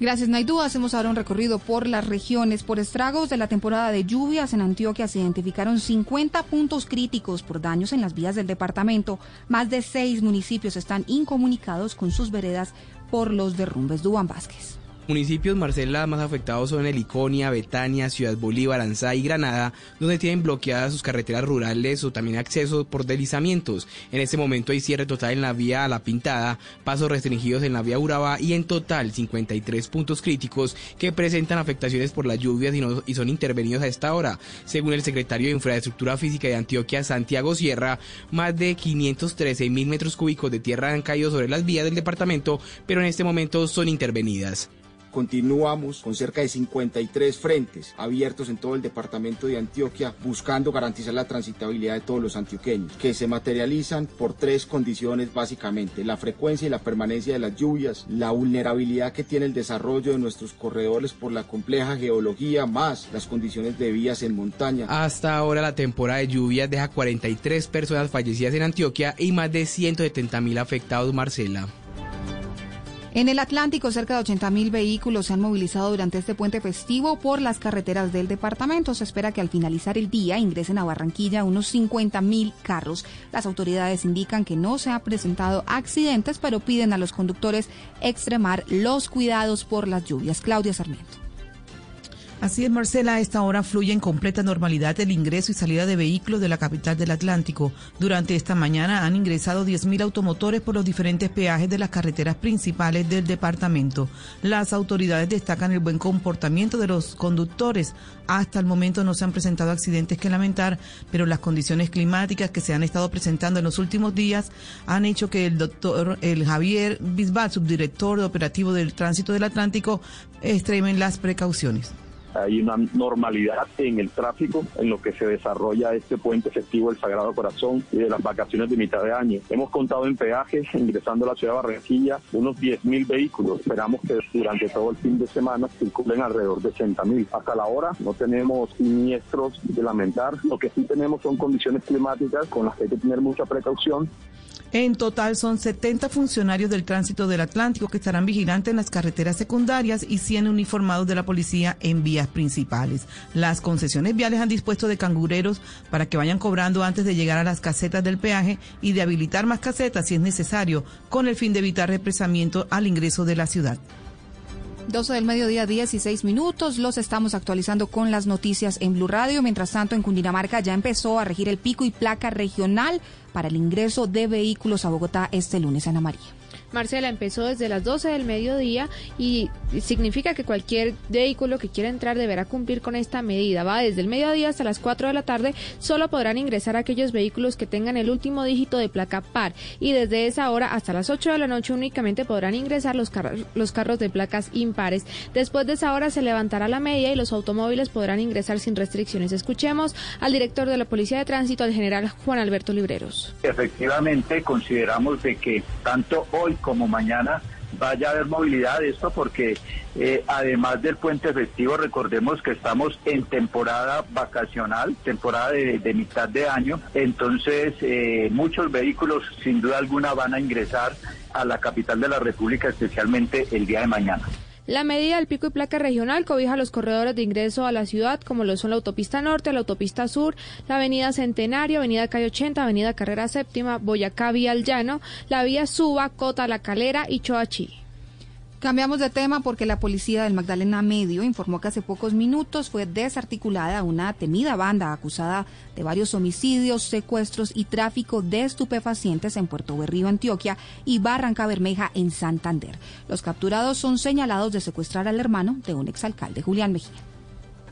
Gracias, Naidu. Hacemos ahora un recorrido por las regiones. Por estragos de la temporada de lluvias en Antioquia se identificaron 50 puntos críticos por daños en las vías del departamento. Más de seis municipios están incomunicados con sus veredas por los derrumbes. Duan Vázquez. Municipios Marcela más afectados son el Iconia, Betania, Ciudad Bolívar, Anzá y Granada, donde tienen bloqueadas sus carreteras rurales o también acceso por deslizamientos. En este momento hay cierre total en la vía a La Pintada, pasos restringidos en la vía Urabá y en total 53 puntos críticos que presentan afectaciones por las lluvias y, y son intervenidos a esta hora. Según el secretario de Infraestructura Física de Antioquia, Santiago Sierra, más de 513 mil metros cúbicos de tierra han caído sobre las vías del departamento, pero en este momento son intervenidas. Continuamos con cerca de 53 frentes abiertos en todo el departamento de Antioquia buscando garantizar la transitabilidad de todos los antioqueños, que se materializan por tres condiciones básicamente, la frecuencia y la permanencia de las lluvias, la vulnerabilidad que tiene el desarrollo de nuestros corredores por la compleja geología, más las condiciones de vías en montaña. Hasta ahora la temporada de lluvias deja 43 personas fallecidas en Antioquia y más de 170 mil afectados, Marcela. En el Atlántico, cerca de 80 mil vehículos se han movilizado durante este puente festivo por las carreteras del departamento. Se espera que al finalizar el día ingresen a Barranquilla unos 50 mil carros. Las autoridades indican que no se han presentado accidentes, pero piden a los conductores extremar los cuidados por las lluvias. Claudia Sarmiento. Así es, Marcela, a esta hora fluye en completa normalidad el ingreso y salida de vehículos de la capital del Atlántico. Durante esta mañana han ingresado 10.000 automotores por los diferentes peajes de las carreteras principales del departamento. Las autoridades destacan el buen comportamiento de los conductores. Hasta el momento no se han presentado accidentes que lamentar, pero las condiciones climáticas que se han estado presentando en los últimos días han hecho que el doctor el Javier Bisbal, subdirector de operativo del tránsito del Atlántico, extremen las precauciones hay una normalidad en el tráfico en lo que se desarrolla este puente efectivo del Sagrado Corazón y de las vacaciones de mitad de año. Hemos contado en peajes, ingresando a la ciudad de Barranquilla, unos 10.000 vehículos. Esperamos que durante todo el fin de semana circulen alrededor de 60.000. Hasta la hora no tenemos siniestros de lamentar. Lo que sí tenemos son condiciones climáticas con las que hay que tener mucha precaución en total son 70 funcionarios del tránsito del Atlántico que estarán vigilantes en las carreteras secundarias y 100 uniformados de la policía en vías principales. Las concesiones viales han dispuesto de cangureros para que vayan cobrando antes de llegar a las casetas del peaje y de habilitar más casetas si es necesario, con el fin de evitar represamiento al ingreso de la ciudad. 12 del mediodía, 16 minutos. Los estamos actualizando con las noticias en Blue Radio. Mientras tanto, en Cundinamarca ya empezó a regir el pico y placa regional para el ingreso de vehículos a Bogotá este lunes, Ana María. Marcela empezó desde las 12 del mediodía y significa que cualquier vehículo que quiera entrar deberá cumplir con esta medida. Va desde el mediodía hasta las 4 de la tarde. Solo podrán ingresar aquellos vehículos que tengan el último dígito de placa par y desde esa hora hasta las 8 de la noche únicamente podrán ingresar los, los carros de placas impares. Después de esa hora se levantará la media y los automóviles podrán ingresar sin restricciones. Escuchemos al director de la Policía de Tránsito, al general Juan Alberto Libreros. Efectivamente, consideramos de que tanto hoy como mañana vaya a haber movilidad de esto porque eh, además del puente festivo recordemos que estamos en temporada vacacional, temporada de, mitad de año, entonces eh, muchos vehículos sin duda alguna van a ingresar a la capital de la República especialmente el día de mañana. La medida del pico y placa regional cobija los corredores de ingreso a la ciudad, como lo son la autopista norte, la autopista sur, la avenida Centenario, avenida Calle 80, avenida Carrera Séptima, Boyacá, Vía Llano, la vía Suba, Cota, La Calera y Choachí. Cambiamos de tema porque la policía del Magdalena Medio informó que hace pocos minutos fue desarticulada una temida banda acusada de varios homicidios, secuestros y tráfico de estupefacientes en Puerto Berrío, Antioquia y Barranca Bermeja en Santander. Los capturados son señalados de secuestrar al hermano de un exalcalde, Julián Mejía.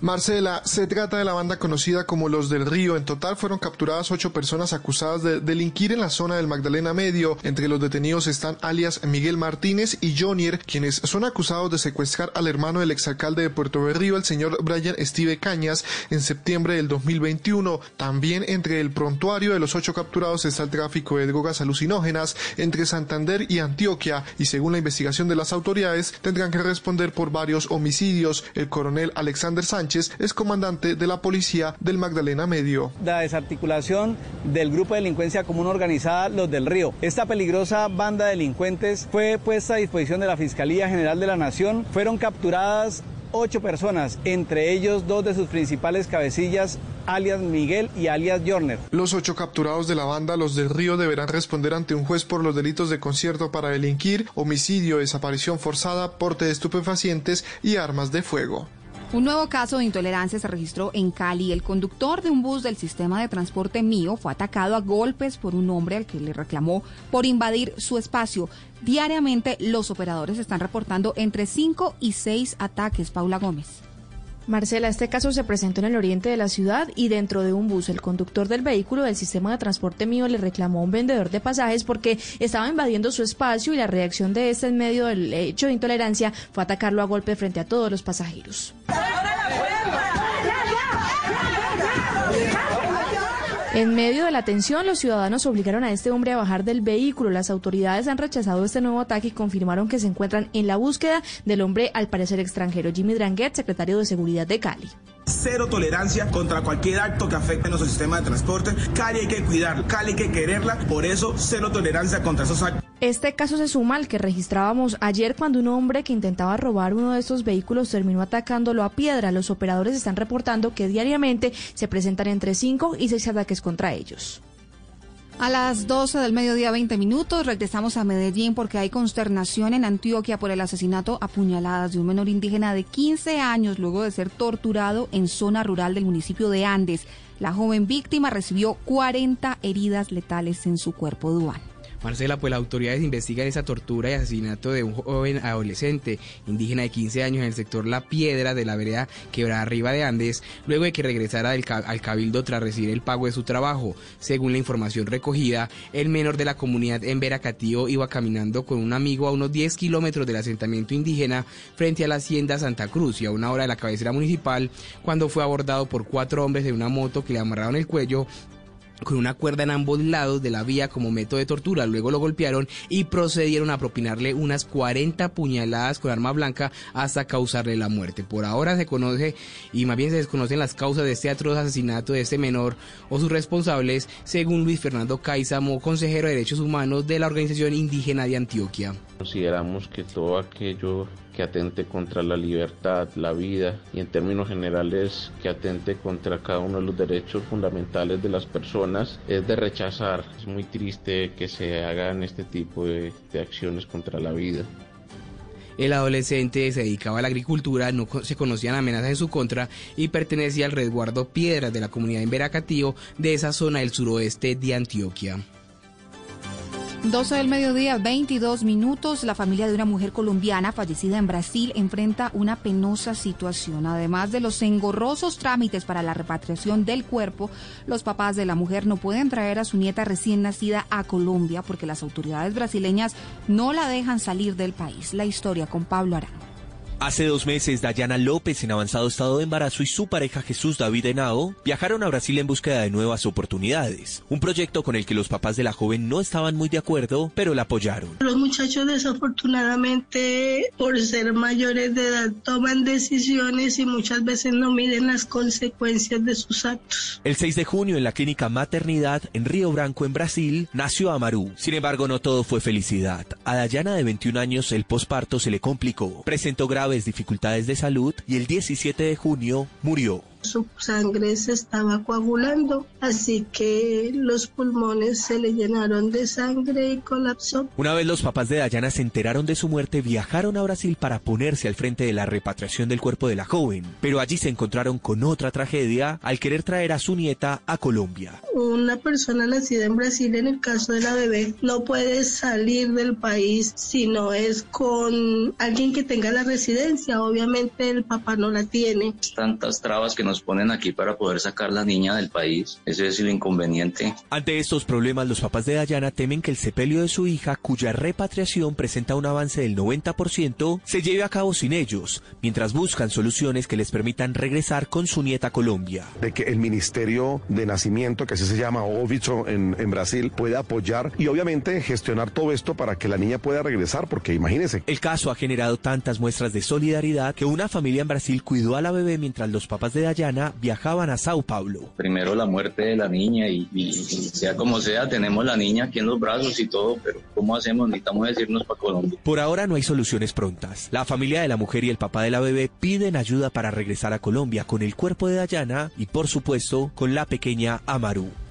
Marcela, se trata de la banda conocida como Los del Río. En total fueron capturadas ocho personas acusadas de delinquir en la zona del Magdalena Medio. Entre los detenidos están alias Miguel Martínez y Jonier, quienes son acusados de secuestrar al hermano del exalcalde de Puerto Berrío, el señor Brian Steve Cañas, en septiembre del 2021. También entre el prontuario de los ocho capturados está el tráfico de drogas alucinógenas entre Santander y Antioquia y según la investigación de las autoridades tendrán que responder por varios homicidios. El coronel Alexander Sánchez es comandante de la policía del Magdalena Medio. La desarticulación del grupo de delincuencia común organizada Los del Río. Esta peligrosa banda de delincuentes fue puesta a disposición de la Fiscalía General de la Nación. Fueron capturadas ocho personas, entre ellos dos de sus principales cabecillas, alias Miguel y alias Jorner. Los ocho capturados de la banda Los del Río deberán responder ante un juez por los delitos de concierto para delinquir, homicidio, desaparición forzada, porte de estupefacientes y armas de fuego. Un nuevo caso de intolerancia se registró en Cali. El conductor de un bus del sistema de transporte mío fue atacado a golpes por un hombre al que le reclamó por invadir su espacio. Diariamente los operadores están reportando entre 5 y 6 ataques. Paula Gómez. Marcela, este caso se presentó en el oriente de la ciudad y dentro de un bus el conductor del vehículo del sistema de transporte mío le reclamó a un vendedor de pasajes porque estaba invadiendo su espacio y la reacción de este en medio del hecho de intolerancia fue atacarlo a golpe frente a todos los pasajeros. En medio de la tensión, los ciudadanos obligaron a este hombre a bajar del vehículo. Las autoridades han rechazado este nuevo ataque y confirmaron que se encuentran en la búsqueda del hombre al parecer extranjero. Jimmy Dranguet, secretario de Seguridad de Cali. Cero tolerancia contra cualquier acto que afecte nuestro sistema de transporte. Cali hay que cuidarla, Cali hay que quererla. Por eso, cero tolerancia contra esos actos. Este caso se suma al que registrábamos ayer cuando un hombre que intentaba robar uno de estos vehículos terminó atacándolo a piedra. Los operadores están reportando que diariamente se presentan entre 5 y 6 ataques contra ellos. A las 12 del mediodía 20 minutos regresamos a Medellín porque hay consternación en Antioquia por el asesinato a puñaladas de un menor indígena de 15 años luego de ser torturado en zona rural del municipio de Andes. La joven víctima recibió 40 heridas letales en su cuerpo dual. Marcela, pues las autoridades investigan esa tortura y asesinato de un joven adolescente indígena de 15 años en el sector La Piedra de la vereda Quebrada Arriba de Andes, luego de que regresara al cabildo tras recibir el pago de su trabajo. Según la información recogida, el menor de la comunidad en Veracatío iba caminando con un amigo a unos 10 kilómetros del asentamiento indígena frente a la hacienda Santa Cruz y a una hora de la cabecera municipal cuando fue abordado por cuatro hombres de una moto que le amarraron el cuello con una cuerda en ambos lados de la vía como método de tortura. Luego lo golpearon y procedieron a propinarle unas 40 puñaladas con arma blanca hasta causarle la muerte. Por ahora se conoce y más bien se desconocen las causas de este atroz asesinato de este menor o sus responsables, según Luis Fernando Caizamo, consejero de Derechos Humanos de la Organización Indígena de Antioquia. Consideramos que todo aquello que atente contra la libertad, la vida y en términos generales que atente contra cada uno de los derechos fundamentales de las personas es de rechazar. Es muy triste que se hagan este tipo de, acciones contra la vida. El adolescente se dedicaba a la agricultura, no se conocían amenazas en su contra y pertenecía al resguardo Piedras de la comunidad en Veracatío de esa zona del suroeste de Antioquia. 12 del mediodía, 22 minutos. La familia de una mujer colombiana fallecida en Brasil enfrenta una penosa situación. Además de los engorrosos trámites para la repatriación del cuerpo, los papás de la mujer no pueden traer a su nieta recién nacida a Colombia porque las autoridades brasileñas no la dejan salir del país. La historia con Pablo Arango. Hace dos meses, Dayana López, en avanzado estado de embarazo, y su pareja Jesús David Henao viajaron a Brasil en búsqueda de nuevas oportunidades. Un proyecto con el que los papás de la joven no estaban muy de acuerdo, pero la apoyaron. Los muchachos desafortunadamente, por ser mayores de edad, toman decisiones y muchas veces no miden las consecuencias de sus actos. El 6 de junio, en la clínica Maternidad, en Río Branco, en Brasil, nació Amaru. Sin embargo, no todo fue felicidad. A Dayana, de 21 años, el posparto se le complicó. Presentó grave dificultades de salud y el 17 de junio murió su sangre se estaba coagulando, así que los pulmones se le llenaron de sangre y colapsó. Una vez los papás de Dayana se enteraron de su muerte, viajaron a Brasil para ponerse al frente de la repatriación del cuerpo de la joven, pero allí se encontraron con otra tragedia al querer traer a su nieta a Colombia. Una persona nacida en Brasil, en el caso de la bebé, no puede salir del país si no es con alguien que tenga la residencia. Obviamente el papá no la tiene. Tantas trabas que no nos ponen aquí para poder sacar la niña del país. Ese es el inconveniente. Ante estos problemas, los papás de Dayana temen que el sepelio de su hija, cuya repatriación presenta un avance del 90%, se lleve a cabo sin ellos, mientras buscan soluciones que les permitan regresar con su nieta a Colombia. De que el Ministerio de Nacimiento, que así se llama, Oviso en, en Brasil, pueda apoyar y obviamente gestionar todo esto para que la niña pueda regresar, porque imagínense. El caso ha generado tantas muestras de solidaridad que una familia en Brasil cuidó a la bebé mientras los papás de Dayana viajaban a Sao Paulo. Primero la muerte de la niña y, sea como sea, tenemos la niña aquí en los brazos y todo, pero ¿cómo hacemos? Necesitamos decirnos para Colombia. Por ahora no hay soluciones prontas. La familia de la mujer y el papá de la bebé piden ayuda para regresar a Colombia con el cuerpo de Dayana y por supuesto con la pequeña Amaru.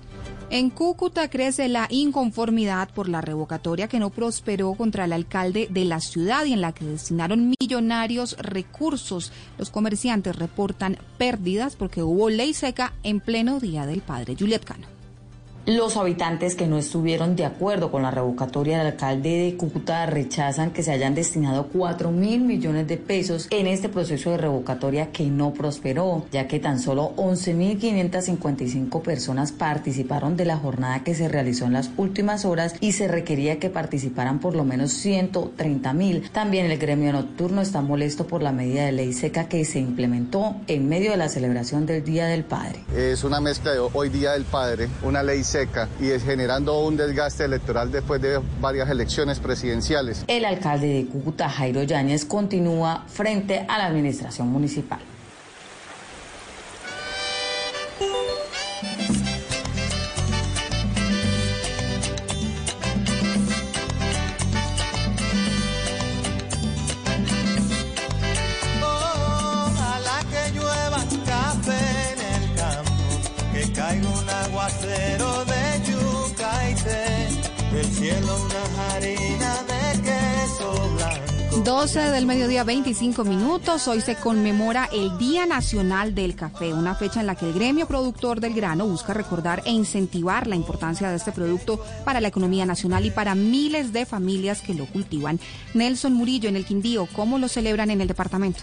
En Cúcuta crece la inconformidad por la revocatoria que no prosperó contra el alcalde de la ciudad y en la que destinaron millonarios recursos. Los comerciantes reportan pérdidas porque hubo ley seca en pleno Día del Padre. Juliet Cano. Los habitantes que no estuvieron de acuerdo con la revocatoria del alcalde de Cúcuta rechazan que se hayan destinado 4 mil millones de pesos en este proceso de revocatoria que no prosperó, ya que tan solo 11.555 personas participaron de la jornada que se realizó en las últimas horas y se requería que participaran por lo menos 130 mil. También el gremio nocturno está molesto por la medida de ley seca que se implementó en medio de la celebración del Día del Padre. Es una mezcla de hoy Día del Padre, una ley seca y es generando un desgaste electoral después de varias elecciones presidenciales. El alcalde de Cúcuta, Jairo Yáñez, continúa frente a la administración municipal. caiga un aguacero 12 del mediodía 25 minutos, hoy se conmemora el Día Nacional del Café, una fecha en la que el gremio productor del grano busca recordar e incentivar la importancia de este producto para la economía nacional y para miles de familias que lo cultivan. Nelson Murillo en el Quindío, ¿cómo lo celebran en el departamento?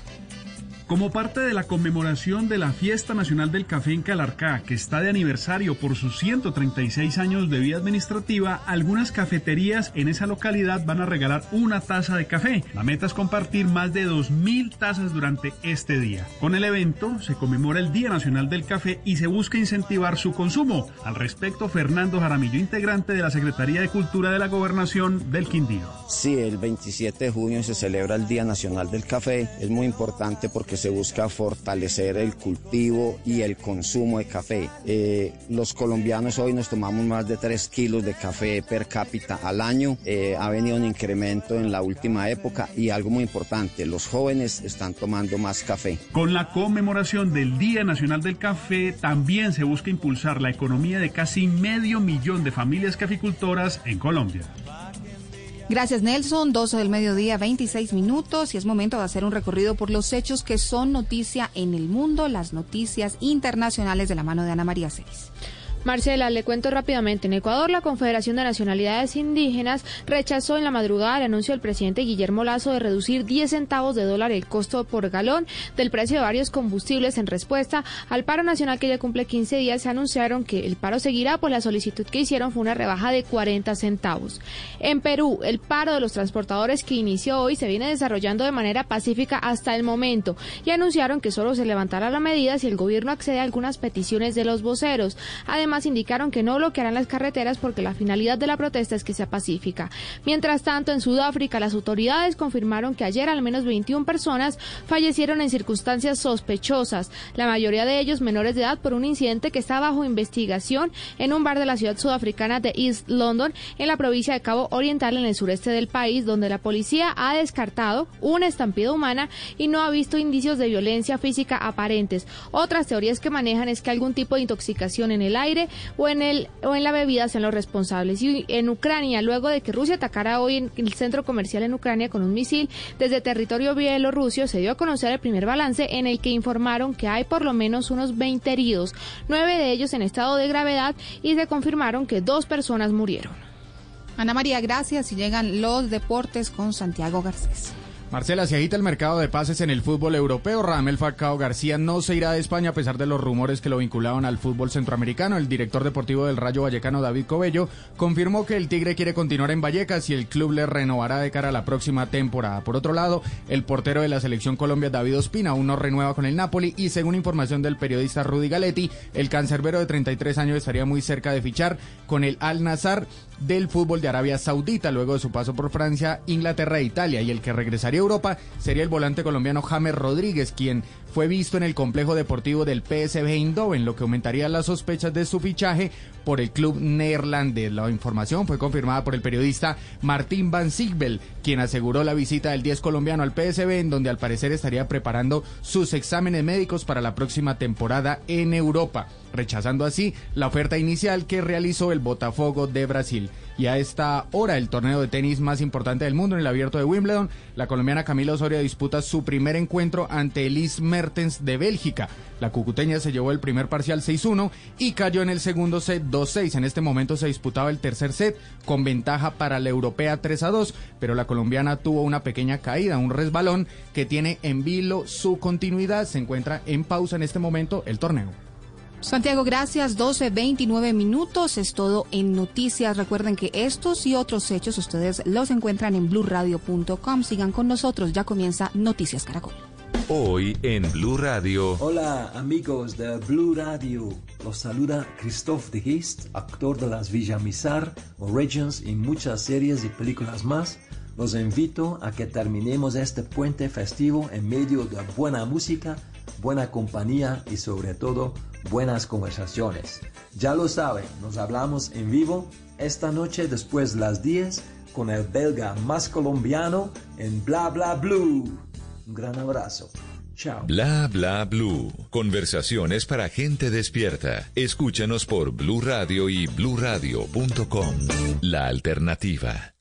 Como parte de la conmemoración de la Fiesta Nacional del Café en Calarcá, que está de aniversario por sus 136 años de vida administrativa, algunas cafeterías en esa localidad van a regalar una taza de café. La meta es compartir más de 2.000 tazas durante este día. Con el evento se conmemora el Día Nacional del Café y se busca incentivar su consumo. Al respecto, Fernando Jaramillo, integrante de la Secretaría de Cultura de la Gobernación del Quindío. Sí, el 27 de junio se celebra el Día Nacional del Café. Es muy importante porque se busca fortalecer el cultivo y el consumo de café. Eh, los colombianos hoy nos tomamos más de 3 kilos de café per cápita al año. Eh, ha venido un incremento en la última época y algo muy importante, los jóvenes están tomando más café. Con la conmemoración del Día Nacional del Café, también se busca impulsar la economía de casi medio millón de familias caficultoras en Colombia. Gracias Nelson, 12 del mediodía, 26 minutos y es momento de hacer un recorrido por los hechos que son noticia en el mundo, las noticias internacionales de la mano de Ana María Celis. Marcela, le cuento rápidamente. En Ecuador, la Confederación de Nacionalidades Indígenas rechazó en la madrugada el anuncio del presidente Guillermo Lazo de reducir 10 centavos de dólar el costo por galón del precio de varios combustibles en respuesta al paro nacional que ya cumple 15 días. Se anunciaron que el paro seguirá, pues la solicitud que hicieron fue una rebaja de 40 centavos. En Perú, el paro de los transportadores que inició hoy se viene desarrollando de manera pacífica hasta el momento y anunciaron que solo se levantará la medida si el gobierno accede a algunas peticiones de los voceros. Además, Además, indicaron que no bloquearán las carreteras porque la finalidad de la protesta es que sea pacífica. Mientras tanto, en Sudáfrica, las autoridades confirmaron que ayer al menos 21 personas fallecieron en circunstancias sospechosas, la mayoría de ellos menores de edad por un incidente que está bajo investigación en un bar de la ciudad sudafricana de East London, en la provincia de Cabo Oriental, en el sureste del país, donde la policía ha descartado una estampida humana y no ha visto indicios de violencia física aparentes. Otras teorías que manejan es que algún tipo de intoxicación en el aire o en, el, o en la bebida sean los responsables. Y en Ucrania, luego de que Rusia atacara hoy en el centro comercial en Ucrania con un misil desde territorio bielorruso, se dio a conocer el primer balance en el que informaron que hay por lo menos unos 20 heridos, nueve de ellos en estado de gravedad y se confirmaron que dos personas murieron. Ana María, gracias y llegan los deportes con Santiago Garcés. Marcela, se agita el mercado de pases en el fútbol europeo. Ramel Falcao García no se irá de España a pesar de los rumores que lo vinculaban al fútbol centroamericano. El director deportivo del Rayo Vallecano, David Cobello, confirmó que el Tigre quiere continuar en Vallecas y el club le renovará de cara a la próxima temporada. Por otro lado, el portero de la selección Colombia, David Ospina, aún no renueva con el Napoli y según información del periodista Rudy Galetti, el cancerbero de 33 años estaría muy cerca de fichar con el Al Nazar del fútbol de Arabia Saudita luego de su paso por Francia, Inglaterra e Italia y el que regresaría Europa sería el volante colombiano James Rodríguez, quien fue visto en el complejo deportivo del PSV Eindhoven, lo que aumentaría las sospechas de su fichaje por el club neerlandés. La información fue confirmada por el periodista Martín Van Sigbel, quien aseguró la visita del 10 colombiano al PSV, en donde al parecer estaría preparando sus exámenes médicos para la próxima temporada en Europa, rechazando así la oferta inicial que realizó el Botafogo de Brasil. Y a esta hora, el torneo de tenis más importante del mundo en el abierto de Wimbledon, la colombiana Camila Osorio disputa su primer encuentro ante Elise Mertens de Bélgica. La cucuteña se llevó el primer parcial 6-1 y cayó en el segundo set 2-6. En este momento se disputaba el tercer set con ventaja para la europea 3-2, pero la colombiana tuvo una pequeña caída, un resbalón que tiene en vilo su continuidad. Se encuentra en pausa en este momento el torneo. Santiago, gracias. 12, 29 minutos. Es todo en noticias. Recuerden que estos y otros hechos ustedes los encuentran en blurradio.com. Sigan con nosotros. Ya comienza Noticias Caracol. Hoy en Blue Radio. Hola amigos de Blue Radio. Los saluda Christophe de Geest, actor de las Villamizar, Origins y muchas series y películas más. Los invito a que terminemos este puente festivo en medio de buena música, buena compañía y sobre todo buenas conversaciones. Ya lo saben, nos hablamos en vivo esta noche después de las 10 con el belga más colombiano en Bla Bla Blue. Un gran abrazo. Chao. Bla Bla Blue. Conversaciones para gente despierta. Escúchanos por Blue Radio y bluradio.com. La alternativa.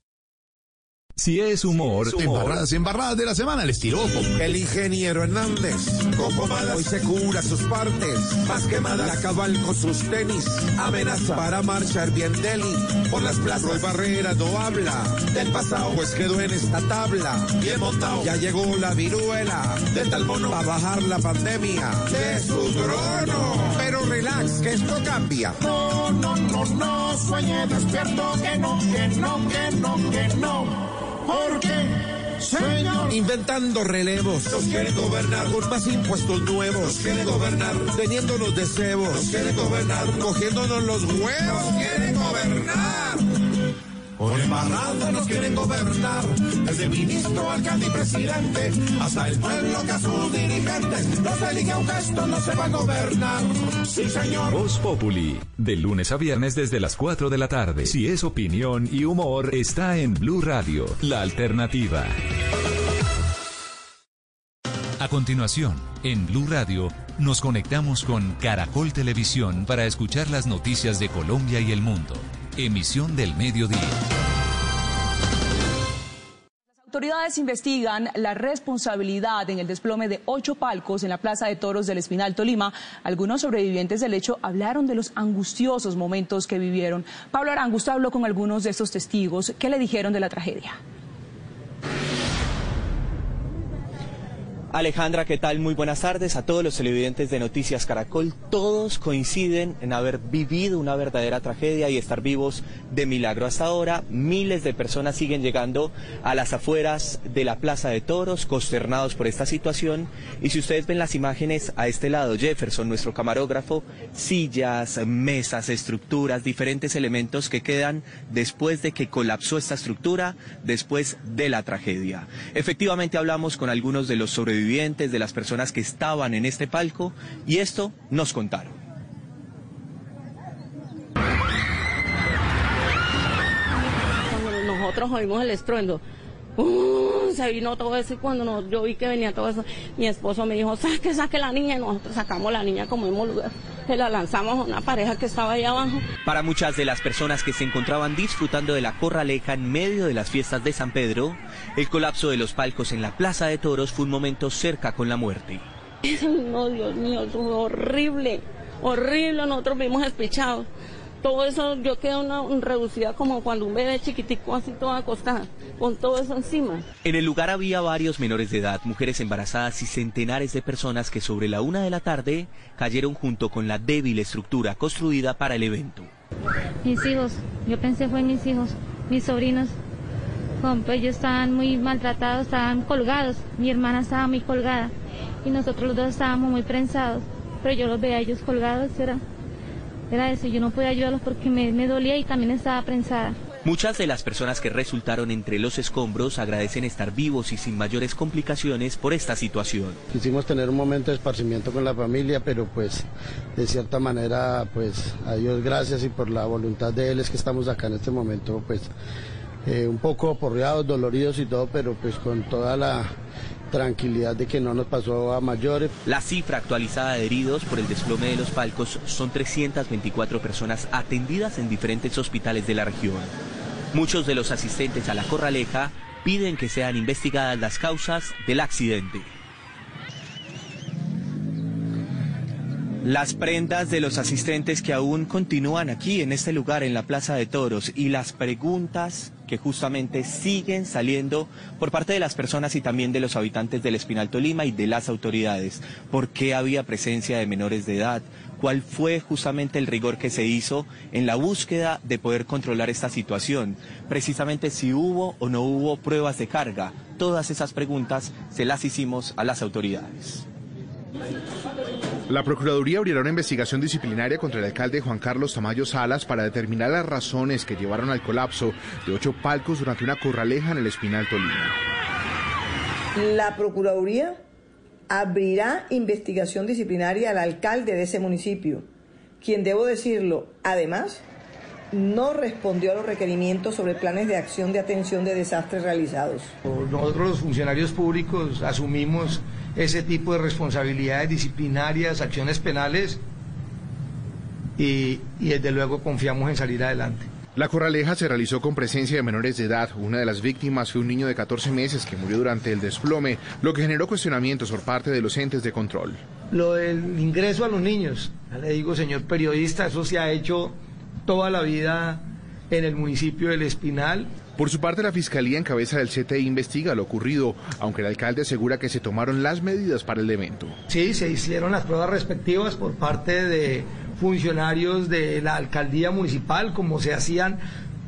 Si es humor, Embarradas, embarradas de la semana, el estiropo. El ingeniero Hernández, con pomadas, hoy se cura sus partes, más quemadas, la cabal con sus tenis, amenaza para marchar bien deli, por las plazas, Roy Barrera no habla del pasado, pues quedó en esta tabla, bien montado, ya llegó la viruela, del tal mono, a bajar la pandemia, de su trono, pero relax, que esto cambia. No, no, no, no, sueñe despierto, que no, que no, que no, que no. ¿Por qué? Señor. Inventando relevos. Nos quiere gobernar. Con más impuestos nuevos. Nos quiere gobernar. Teniéndonos de cebos. Nos quiere gobernar. Cogiéndonos los huevos. Nos quieren gobernar. Por embarrada nos quieren gobernar, desde ministro, alcalde y presidente, hasta el pueblo que a sus dirigentes no se elige un gesto, no se va a gobernar. Sí, señor. Voz Populi, de lunes a viernes desde las 4 de la tarde. Si es opinión y humor, está en Blue Radio, la alternativa. A continuación, en Blue Radio, nos conectamos con Caracol Televisión para escuchar las noticias de Colombia y el mundo. Emisión del mediodía. Las autoridades investigan la responsabilidad en el desplome de ocho palcos en la Plaza de Toros del Espinal Tolima. Algunos sobrevivientes del hecho hablaron de los angustiosos momentos que vivieron. Pablo Arangusto habló con algunos de estos testigos. ¿Qué le dijeron de la tragedia? Alejandra, ¿qué tal? Muy buenas tardes a todos los televidentes de Noticias Caracol. Todos coinciden en haber vivido una verdadera tragedia y estar vivos de milagro. Hasta ahora, miles de personas siguen llegando a las afueras de la Plaza de Toros, consternados por esta situación. Y si ustedes ven las imágenes a este lado, Jefferson, nuestro camarógrafo, sillas, mesas, estructuras, diferentes elementos que quedan después de que colapsó esta estructura, después de la tragedia. Efectivamente, hablamos con algunos de los sobrevivientes sobrevivientes, de las personas que estaban en este palco y esto nos contaron. Cuando nosotros oímos el estruendo, ¡uh! se vino todo eso y cuando no, yo vi que venía todo eso, mi esposo me dijo, saque, saque la niña y nosotros sacamos la niña como hemos lugar. Se la lanzamos a una pareja que estaba ahí abajo. Para muchas de las personas que se encontraban disfrutando de la corraleja en medio de las fiestas de San Pedro, el colapso de los palcos en la Plaza de Toros fue un momento cerca con la muerte. [LAUGHS] No, Dios mío, eso fue horrible, horrible, nosotros vimos espichados. Todo eso, yo quedé una, reducida como cuando un bebé chiquitico así toda acostada, con todo eso encima. En el lugar había varios menores de edad, mujeres embarazadas y centenares de personas que sobre la una de la tarde cayeron junto con la débil estructura construida para el evento. Mis hijos, yo pensé fue mis hijos, mis sobrinos, pues ellos estaban muy maltratados, estaban colgados, mi hermana estaba muy colgada y nosotros los dos estábamos muy prensados, pero yo los veía a ellos colgados, era, era eso, yo no podía ayudarlos porque me, me dolía y también estaba prensada. Muchas de las personas que resultaron entre los escombros agradecen estar vivos y sin mayores complicaciones por esta situación. Quisimos tener un momento de esparcimiento con la familia, pero pues de cierta manera, pues a Dios gracias y por la voluntad de Él es que estamos acá en este momento, pues eh, un poco aporreados, doloridos y todo, pero pues con toda la tranquilidad de que no nos pasó a mayores. La cifra actualizada de heridos por el desplome de los palcos son 324 personas atendidas en diferentes hospitales de la región. Muchos de los asistentes a la corraleja piden que sean investigadas las causas del accidente. Las prendas de los asistentes que aún continúan aquí en este lugar, en la Plaza de Toros, y las preguntas que justamente siguen saliendo por parte de las personas y también de los habitantes del Espinal Tolima y de las autoridades. ¿Por qué había presencia de menores de edad? ¿Cuál fue justamente el rigor que se hizo en la búsqueda de poder controlar esta situación? Precisamente si hubo o no hubo pruebas de carga. Todas esas preguntas se las hicimos a las autoridades. La Procuraduría abrirá una investigación disciplinaria contra el alcalde Juan Carlos Tamayo Salas para determinar las razones que llevaron al colapso de ocho palcos durante una corraleja en el Espinal Tolima. La Procuraduría abrirá investigación disciplinaria al alcalde de ese municipio, quien, debo decirlo, además, no respondió a los requerimientos sobre planes de acción de atención de desastres realizados. Nosotros los funcionarios públicos asumimos ese tipo de responsabilidades disciplinarias, acciones penales y, y desde luego confiamos en salir adelante. La corraleja se realizó con presencia de menores de edad. Una de las víctimas fue un niño de 14 meses que murió durante el desplome, lo que generó cuestionamientos por parte de los entes de control. Lo del ingreso a los niños, ya le digo, señor periodista, eso se ha hecho toda la vida en el municipio del Espinal. Por su parte, la Fiscalía en cabeza del CTI investiga lo ocurrido, aunque el alcalde asegura que se tomaron las medidas para el evento. Sí, se hicieron las pruebas respectivas por parte de funcionarios de la alcaldía municipal, como se hacían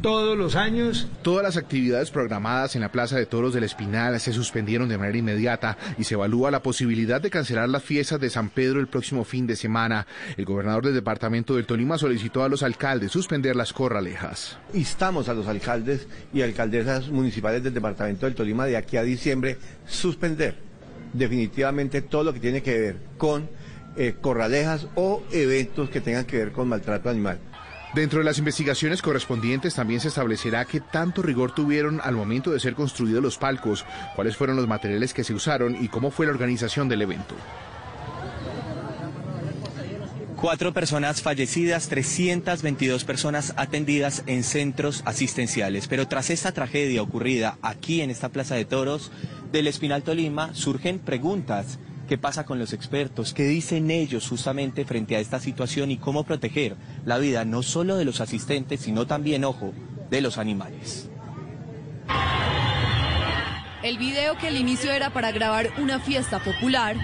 todos los años. Todas las actividades programadas en la Plaza de Toros del Espinal se suspendieron de manera inmediata y se evalúa la posibilidad de cancelar las fiestas de San Pedro el próximo fin de semana. El gobernador del departamento del Tolima solicitó a los alcaldes suspender las corralejas. Instamos a los alcaldes y alcaldesas municipales del departamento del Tolima de aquí a diciembre suspender definitivamente todo lo que tiene que ver con eh, corralejas o eventos que tengan que ver con maltrato animal. Dentro de las investigaciones correspondientes también se establecerá qué tanto rigor tuvieron al momento de ser construidos los palcos, cuáles fueron los materiales que se usaron y cómo fue la organización del evento. Cuatro personas fallecidas, 322 personas atendidas en centros asistenciales. Pero tras esta tragedia ocurrida aquí en esta Plaza de Toros del Espinal Tolima, surgen preguntas qué pasa con los expertos, qué dicen ellos justamente frente a esta situación y cómo proteger la vida no solo de los asistentes, sino también, ojo, de los animales. El video que al inicio era para grabar una fiesta popular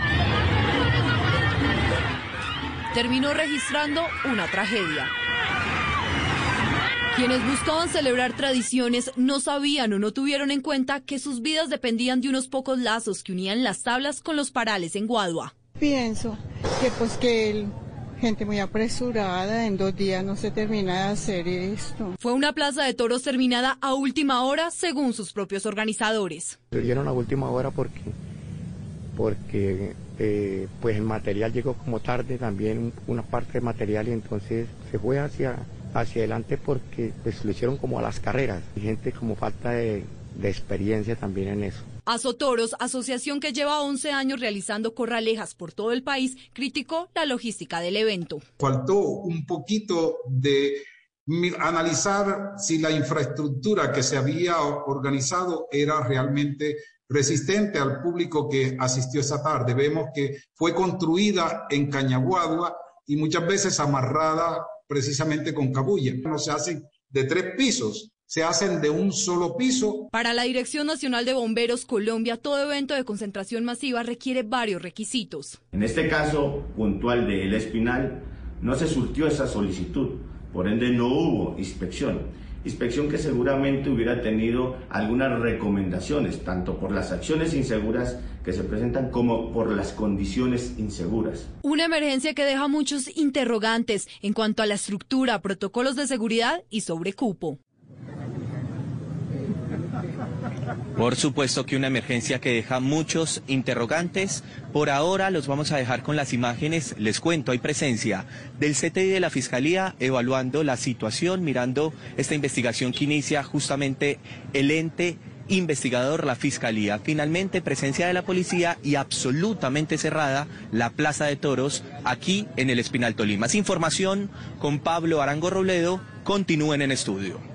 terminó registrando una tragedia. Quienes buscaban celebrar tradiciones no sabían o no tuvieron en cuenta que sus vidas dependían de unos pocos lazos que unían las tablas con los parales en Guadua. Pienso que pues que el gente muy apresurada, en dos días no se termina de hacer esto. Fue una plaza de toros terminada a última hora, según sus propios organizadores. Se dieron a última hora porque, porque eh, pues el material llegó como tarde, también una parte del material y entonces se fue hacia hacia adelante porque pues lo hicieron como a las carreras. Y gente como falta de, de experiencia también en eso. Azotoros, asociación que lleva 11 años realizando corralejas por todo el país, criticó la logística del evento. Faltó un poquito de analizar si la infraestructura que se había organizado era realmente resistente al público que asistió esa tarde. Vemos que fue construida en Cañaguadua y muchas veces amarrada precisamente con cabulla. No se hacen de tres pisos, se hacen de un solo piso. Para la Dirección Nacional de Bomberos Colombia, todo evento de concentración masiva requiere varios requisitos. En este caso puntual de El Espinal, no se surtió esa solicitud, por ende no hubo inspección inspección que seguramente hubiera tenido algunas recomendaciones, tanto por las acciones inseguras que se presentan como por las condiciones inseguras. Una emergencia que deja muchos interrogantes en cuanto a la estructura, protocolos de seguridad y sobre cupo. Por supuesto que una emergencia que deja muchos interrogantes. Por ahora los vamos a dejar con las imágenes. Les cuento, hay presencia del CTI de la Fiscalía evaluando la situación, mirando esta investigación que inicia justamente el ente investigador, la Fiscalía. Finalmente, presencia de la policía y absolutamente cerrada la Plaza de Toros aquí en el Espinal Tolima. Más información con Pablo Arango Robledo. Continúen en estudio.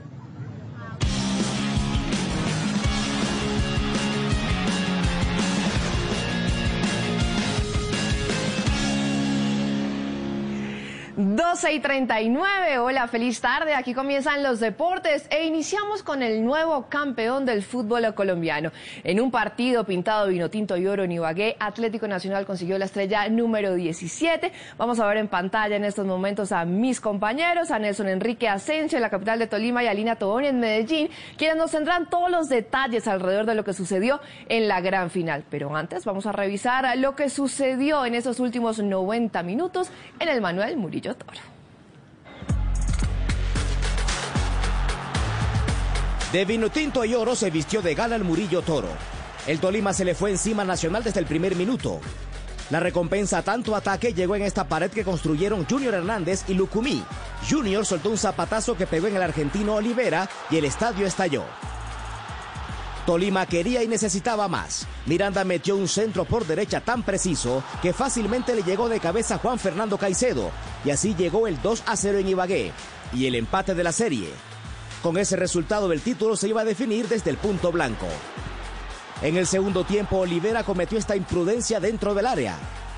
12 y 39. Hola, feliz tarde. Aquí comienzan los deportes e iniciamos con el nuevo campeón del fútbol colombiano. En un partido pintado vino tinto y oro en Ibagué, Atlético Nacional consiguió la estrella número 17. Vamos a ver en pantalla en estos momentos a mis compañeros, a Nelson Enrique Asensio en la capital de Tolima y a Lina Toboni en Medellín, quienes nos tendrán todos los detalles alrededor de lo que sucedió en la gran final. Pero antes vamos a revisar lo que sucedió en esos últimos 90 minutos en el Manuel Murillo de vino tinto y oro se vistió de gala el Murillo Toro. El Tolima se le fue encima Nacional desde el primer minuto. La recompensa a tanto ataque llegó en esta pared que construyeron Junior Hernández y Lucumí. Junior soltó un zapatazo que pegó en el argentino Olivera y el estadio estalló. Tolima quería y necesitaba más. Miranda metió un centro por derecha tan preciso que fácilmente le llegó de cabeza a Juan Fernando Caicedo y así llegó el 2 a 0 en Ibagué y el empate de la serie. Con ese resultado el título se iba a definir desde el punto blanco. En el segundo tiempo Olivera cometió esta imprudencia dentro del área.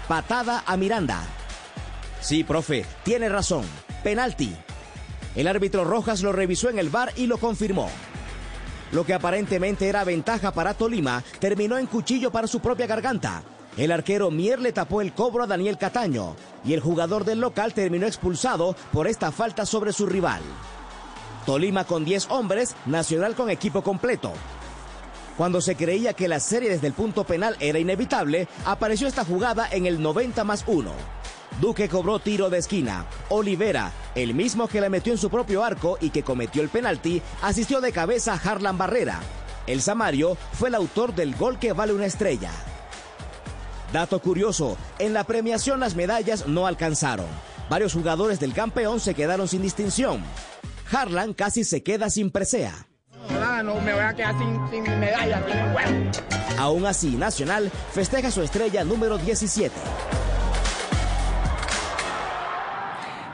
Patada a Miranda. Sí, profe, tiene razón. Penalti. El árbitro Rojas lo revisó en el bar y lo confirmó. Lo que aparentemente era ventaja para Tolima terminó en cuchillo para su propia garganta. El arquero Mier le tapó el cobro a Daniel Cataño y el jugador del local terminó expulsado por esta falta sobre su rival. Tolima con 10 hombres, Nacional con equipo completo. Cuando se creía que la serie desde el punto penal era inevitable, apareció esta jugada en el 90 más 1. Duque cobró tiro de esquina. Olivera, el mismo que le metió en su propio arco y que cometió el penalti, asistió de cabeza a Harlan Barrera. El Samario fue el autor del gol que vale una estrella. Dato curioso, en la premiación las medallas no alcanzaron. Varios jugadores del campeón se quedaron sin distinción. Harlan casi se queda sin presea. No, me voy a quedar sin, sin medalla, Aún así, Nacional festeja su estrella número 17.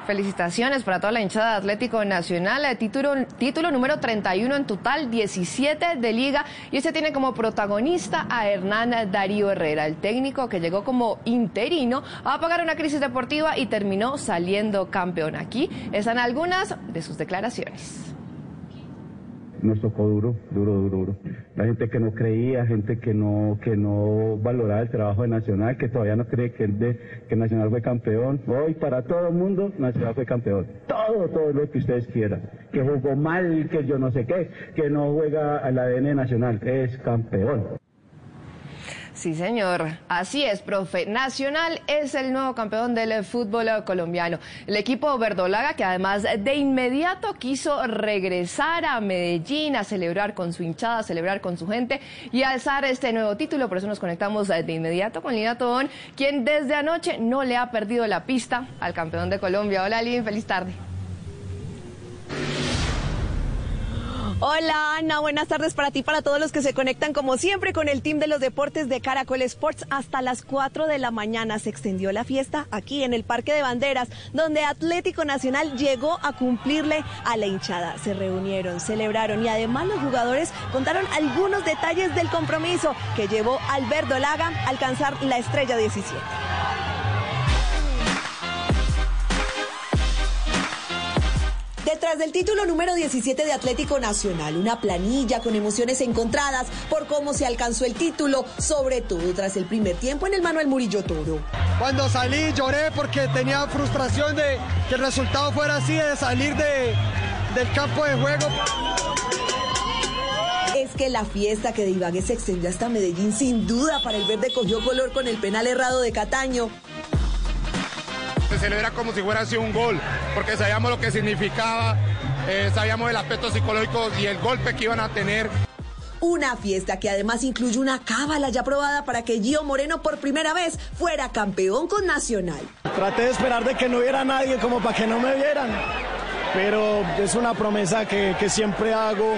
Felicitaciones para toda la hinchada de Atlético Nacional. Eh, título, título número 31 en total, 17 de liga. Y este tiene como protagonista a Hernán Darío Herrera, el técnico que llegó como interino a apagar una crisis deportiva y terminó saliendo campeón. Aquí están algunas de sus declaraciones nos tocó duro, duro, duro, duro. La gente que no creía, gente que no, que no valoraba el trabajo de Nacional, que todavía no cree que, el de, que Nacional fue campeón. Hoy para todo el mundo, Nacional fue campeón. Todo, todo lo que ustedes quieran. Que jugó mal, que yo no sé qué, que no juega al ADN Nacional, es campeón. Sí, señor. Así es, profe. Nacional es el nuevo campeón del fútbol colombiano. El equipo verdolaga, que además de inmediato quiso regresar a Medellín a celebrar con su hinchada, a celebrar con su gente y alzar este nuevo título. Por eso nos conectamos de inmediato con Lina Tobón, quien desde anoche no le ha perdido la pista al campeón de Colombia. Hola, Lin, feliz tarde. Hola Ana, buenas tardes para ti, para todos los que se conectan como siempre con el team de los deportes de Caracol Sports. Hasta las 4 de la mañana se extendió la fiesta aquí en el Parque de Banderas, donde Atlético Nacional llegó a cumplirle a la hinchada. Se reunieron, celebraron y además los jugadores contaron algunos detalles del compromiso que llevó al Verdolaga a alcanzar la estrella 17. Detrás del título número 17 de Atlético Nacional, una planilla con emociones encontradas por cómo se alcanzó el título, sobre todo tras el primer tiempo en el Manuel Murillo Toro. Cuando salí lloré porque tenía frustración de que el resultado fuera así, de salir de, del campo de juego es que la fiesta que de Ibagué se extendió hasta Medellín, sin duda para el verde cogió color con el penal errado de Cataño se celebra como si fuera así un gol, porque sabíamos lo que significaba, eh, sabíamos el aspecto psicológico y el golpe que iban a tener. Una fiesta que además incluye una cábala ya aprobada para que Gio Moreno por primera vez fuera campeón con Nacional. Traté de esperar de que no hubiera nadie como para que no me vieran, pero es una promesa que, que siempre hago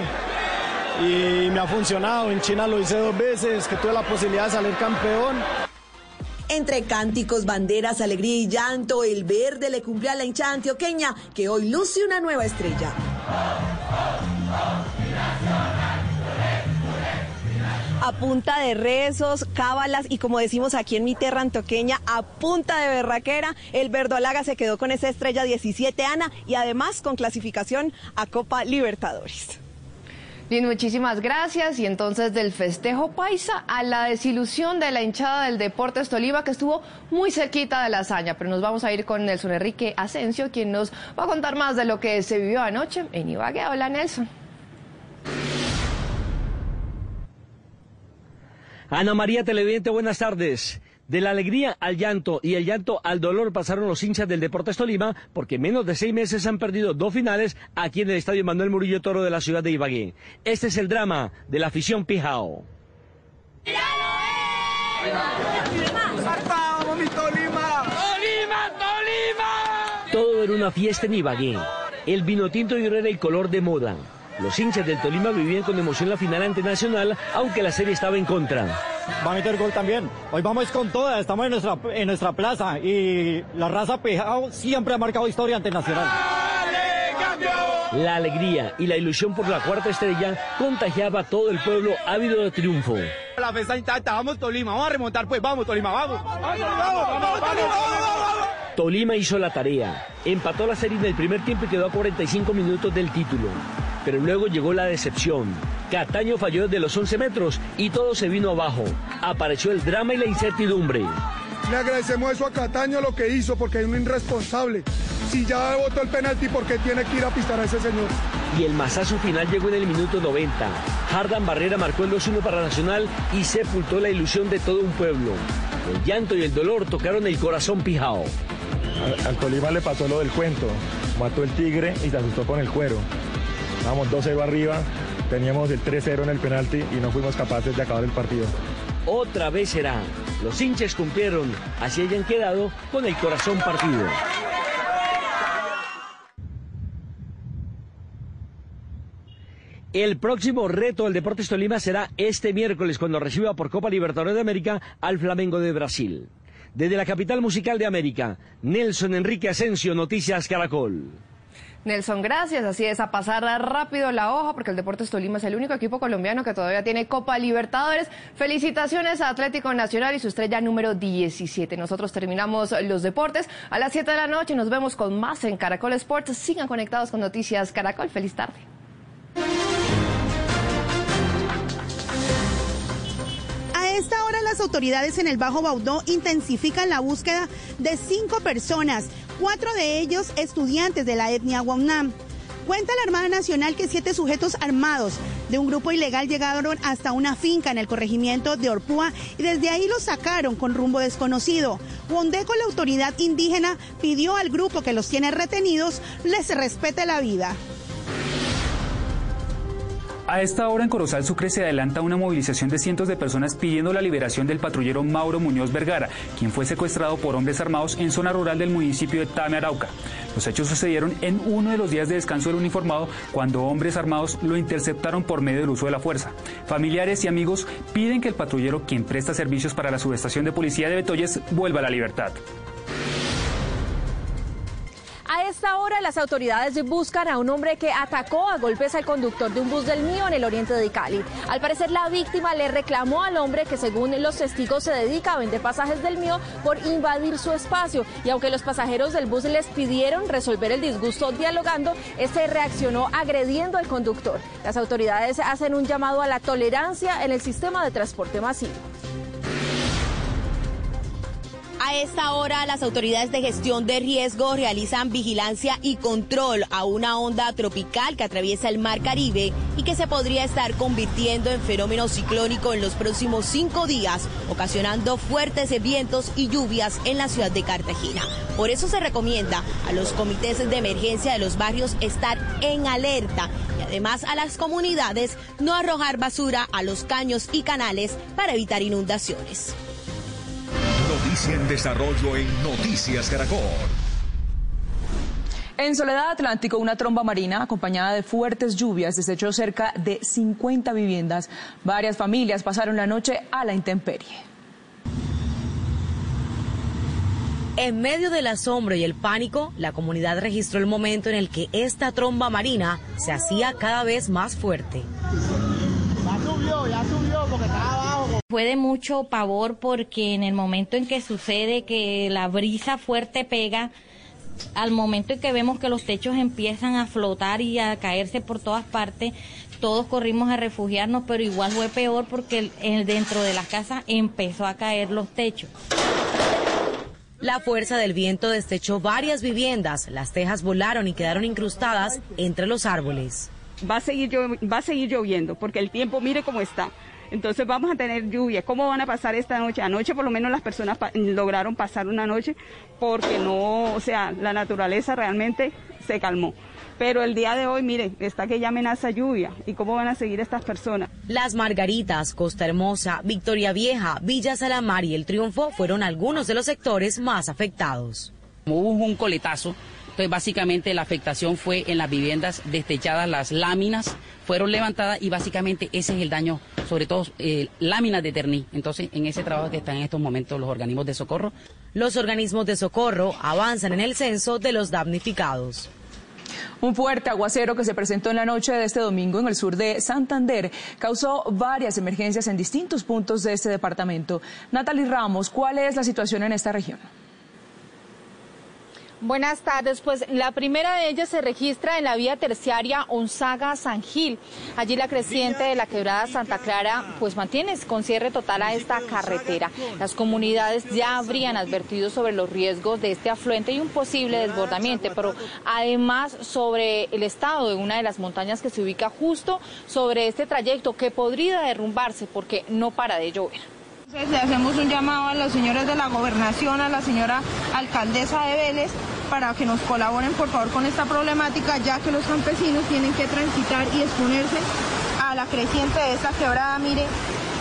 y me ha funcionado. En China lo hice dos veces, que tuve la posibilidad de salir campeón. Entre cánticos, banderas, alegría y llanto, el verde le cumplió a la hinchada antioqueña que hoy luce una nueva estrella. a punta de rezos, cábalas y como decimos aquí en mi tierra antioqueña, a punta de berraquera, el Verdolaga se quedó con esa estrella 17 Ana y además con clasificación a Copa Libertadores. Bien, muchísimas gracias. Y entonces del festejo paisa a la desilusión de la hinchada del Deportes Tolima, que estuvo muy cerquita de la hazaña. Pero nos vamos a ir con Nelson Enrique Asensio, quien nos va a contar más de lo que se vivió anoche en Ibagué. Hola, Nelson. Ana María Televidente, buenas tardes. De la alegría al llanto y el llanto al dolor pasaron los hinchas del Deportes Tolima porque en menos de seis meses han perdido dos finales aquí en el Estadio Manuel Murillo Toro de la ciudad de Ibagué. Este es el drama de la afición Pijao. Todo era una fiesta en Ibagué. El vino tinto y era el color de moda. Los hinchas del Tolima vivían con emoción la final ante Nacional, aunque la serie estaba en contra. Va a meter gol también. Hoy vamos con todas, estamos en nuestra, en nuestra plaza y la raza Pejao siempre ha marcado historia ante Nacional. La alegría y la ilusión por la cuarta estrella contagiaba a todo el pueblo ávido de triunfo. La fiesta intacta, vamos Tolima, vamos a remontar pues, vamos Tolima, vamos. Tolima hizo la tarea, empató la serie en el primer tiempo y quedó a 45 minutos del título. Pero luego llegó la decepción. Cataño falló desde los 11 metros y todo se vino abajo. Apareció el drama y la incertidumbre. Le agradecemos eso a Cataño lo que hizo porque es un irresponsable. Si ya votó el penalti, ¿por qué tiene que ir a pistar a ese señor? Y el masazo final llegó en el minuto 90. Hardan Barrera marcó el 2-1 para Nacional y sepultó la ilusión de todo un pueblo. El llanto y el dolor tocaron el corazón pijao. Al, Tolima le pasó lo del cuento. Mató el tigre y se asustó con el cuero. Vamos 2-0 arriba, teníamos el 3-0 en el penalti y no fuimos capaces de acabar el partido. Otra vez será. Los hinchas cumplieron, así hayan quedado con el corazón partido. El próximo reto del Deportes Tolima será este miércoles cuando reciba por Copa Libertadores de América al Flamengo de Brasil. Desde la capital musical de América, Nelson Enrique Asensio, Noticias Caracol. Nelson, gracias. Así es, a pasar rápido la hoja, porque el Deportes Tolima es el único equipo colombiano que todavía tiene Copa Libertadores. Felicitaciones a Atlético Nacional y su estrella número 17. Nosotros terminamos los deportes a las 7 de la noche. Nos vemos con más en Caracol Sports. Sigan conectados con Noticias Caracol. Feliz tarde. esta hora las autoridades en el Bajo Baudó intensifican la búsqueda de cinco personas, cuatro de ellos estudiantes de la etnia Guamnam. Cuenta la Armada Nacional que siete sujetos armados de un grupo ilegal llegaron hasta una finca en el corregimiento de Orpúa y desde ahí los sacaron con rumbo desconocido. Wondeco, la autoridad indígena, pidió al grupo que los tiene retenidos les respete la vida. A esta hora en Corozal Sucre se adelanta una movilización de cientos de personas pidiendo la liberación del patrullero Mauro Muñoz Vergara, quien fue secuestrado por hombres armados en zona rural del municipio de Tame Arauca. Los hechos sucedieron en uno de los días de descanso del uniformado cuando hombres armados lo interceptaron por medio del uso de la fuerza. Familiares y amigos piden que el patrullero, quien presta servicios para la subestación de policía de Betoyes, vuelva a la libertad. A esta hora las autoridades buscan a un hombre que atacó a golpes al conductor de un bus del mío en el oriente de Cali. Al parecer la víctima le reclamó al hombre que según los testigos se dedica a vender pasajes del mío por invadir su espacio y aunque los pasajeros del bus les pidieron resolver el disgusto dialogando, este reaccionó agrediendo al conductor. Las autoridades hacen un llamado a la tolerancia en el sistema de transporte masivo. A esta hora, las autoridades de gestión de riesgo realizan vigilancia y control a una onda tropical que atraviesa el Mar Caribe y que se podría estar convirtiendo en fenómeno ciclónico en los próximos cinco días, ocasionando fuertes vientos y lluvias en la ciudad de Cartagena. Por eso se recomienda a los comités de emergencia de los barrios estar en alerta y además a las comunidades no arrojar basura a los caños y canales para evitar inundaciones. Noticia en desarrollo en Noticias Caracol. En Soledad Atlántico, una tromba marina acompañada de fuertes lluvias desechó cerca de 50 viviendas. Varias familias pasaron la noche a la intemperie. En medio del asombro y el pánico, la comunidad registró el momento en el que esta tromba marina se hacía cada vez más fuerte. Ya subió, ya subió porque estaba. Fue de mucho pavor porque en el momento en que sucede que la brisa fuerte pega, al momento en que vemos que los techos empiezan a flotar y a caerse por todas partes, todos corrimos a refugiarnos, pero igual fue peor porque dentro de las casas empezó a caer los techos. La fuerza del viento destechó varias viviendas, las tejas volaron y quedaron incrustadas entre los árboles. Va a seguir, va a seguir lloviendo porque el tiempo mire cómo está. Entonces vamos a tener lluvia. ¿Cómo van a pasar esta noche? Anoche por lo menos las personas lograron pasar una noche porque no, o sea, la naturaleza realmente se calmó. Pero el día de hoy, mire, está que ya amenaza lluvia. ¿Y cómo van a seguir estas personas? Las Margaritas, Costa Hermosa, Victoria Vieja, Villa Salamar y El Triunfo fueron algunos de los sectores más afectados. Hubo un coletazo entonces, básicamente la afectación fue en las viviendas destechadas, las láminas fueron levantadas y básicamente ese es el daño, sobre todo eh, láminas de terní. Entonces, en ese trabajo que están en estos momentos los organismos de socorro. Los organismos de socorro avanzan en el censo de los damnificados. Un fuerte aguacero que se presentó en la noche de este domingo en el sur de Santander causó varias emergencias en distintos puntos de este departamento. Natalie Ramos, ¿cuál es la situación en esta región? Buenas tardes. Pues la primera de ellas se registra en la vía terciaria Onzaga-San Gil. Allí la creciente de la quebrada Santa Clara pues mantiene con cierre total a esta carretera. Las comunidades ya habrían advertido sobre los riesgos de este afluente y un posible desbordamiento, pero además sobre el estado de una de las montañas que se ubica justo sobre este trayecto que podría derrumbarse porque no para de llover. Le hacemos un llamado a los señores de la gobernación, a la señora alcaldesa de Vélez, para que nos colaboren por favor con esta problemática, ya que los campesinos tienen que transitar y exponerse a la creciente de esta quebrada, mire,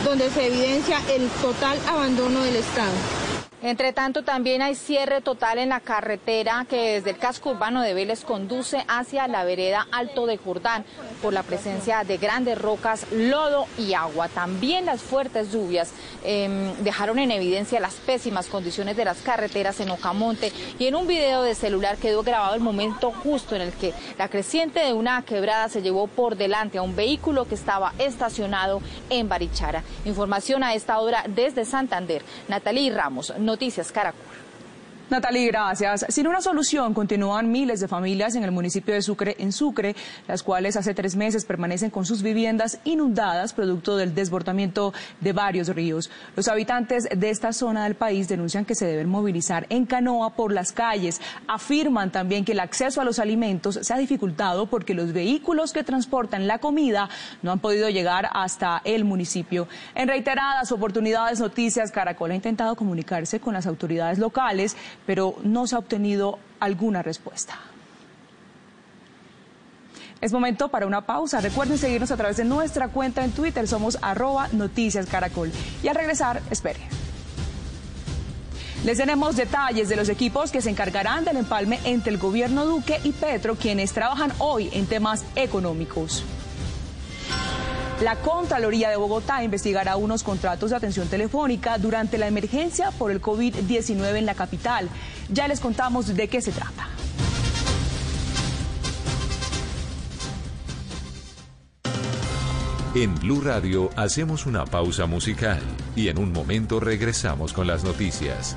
donde se evidencia el total abandono del Estado. Entre tanto, también hay cierre total en la carretera que desde el casco urbano de Vélez conduce hacia la vereda Alto de Jordán por la presencia de grandes rocas, lodo y agua. También las fuertes lluvias em, dejaron en evidencia las pésimas condiciones de las carreteras en Ocamonte y en un video de celular quedó grabado el momento justo en el que la creciente de una quebrada se llevó por delante a un vehículo que estaba estacionado en Barichara. Información a esta hora desde Santander. Natalie Ramos. Noticias Caracol. Natalie, gracias. Sin una solución, continúan miles de familias en el municipio de Sucre, en Sucre, las cuales hace tres meses permanecen con sus viviendas inundadas producto del desbordamiento de varios ríos. Los habitantes de esta zona del país denuncian que se deben movilizar en canoa por las calles. Afirman también que el acceso a los alimentos se ha dificultado porque los vehículos que transportan la comida no han podido llegar hasta el municipio. En reiteradas oportunidades, Noticias Caracol ha intentado comunicarse con las autoridades locales pero no se ha obtenido alguna respuesta. Es momento para una pausa. Recuerden seguirnos a través de nuestra cuenta en Twitter. Somos arroba. Y al regresar, espere. Les tenemos detalles de los equipos que se encargarán del empalme entre el gobierno Duque y Petro, quienes trabajan hoy en temas económicos. La Contraloría de Bogotá investigará unos contratos de atención telefónica durante la emergencia por el COVID-19 en la capital. Ya les contamos de qué se trata. En Blue Radio hacemos una pausa musical y en un momento regresamos con las noticias.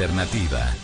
Alternativa.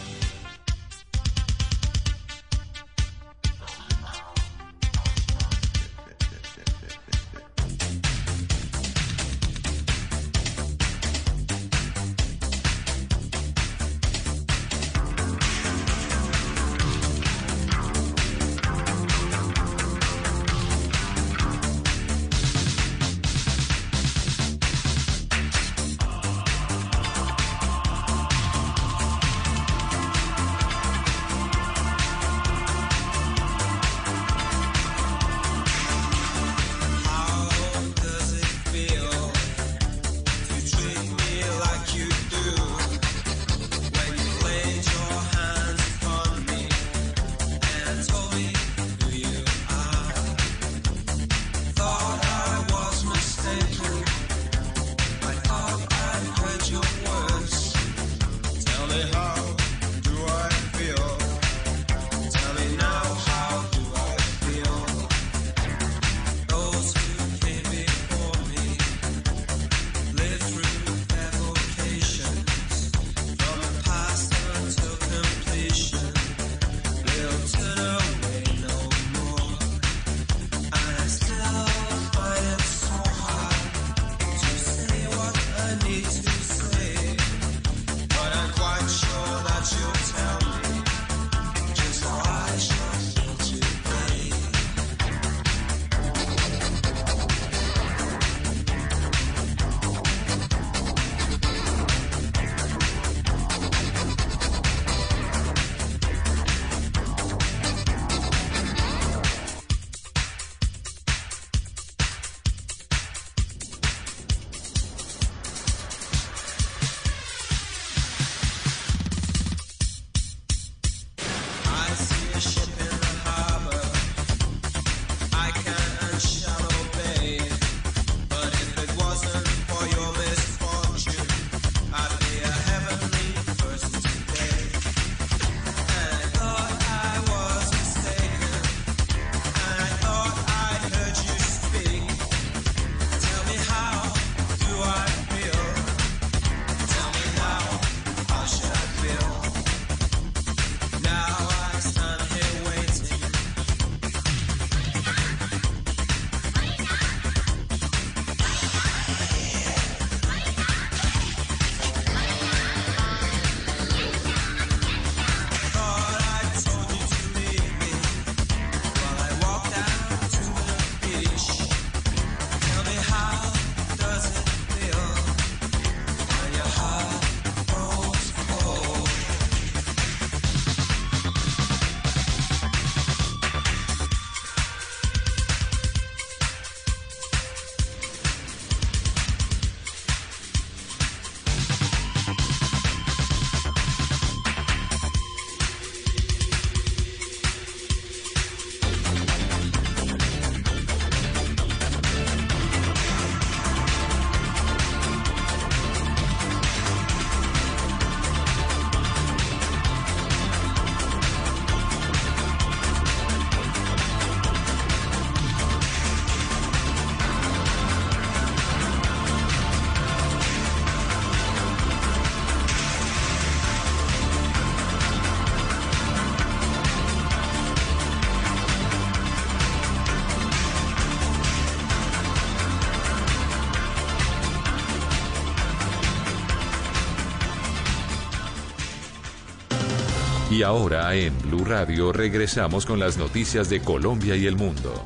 Y ahora en Blue Radio regresamos con las noticias de Colombia y el mundo.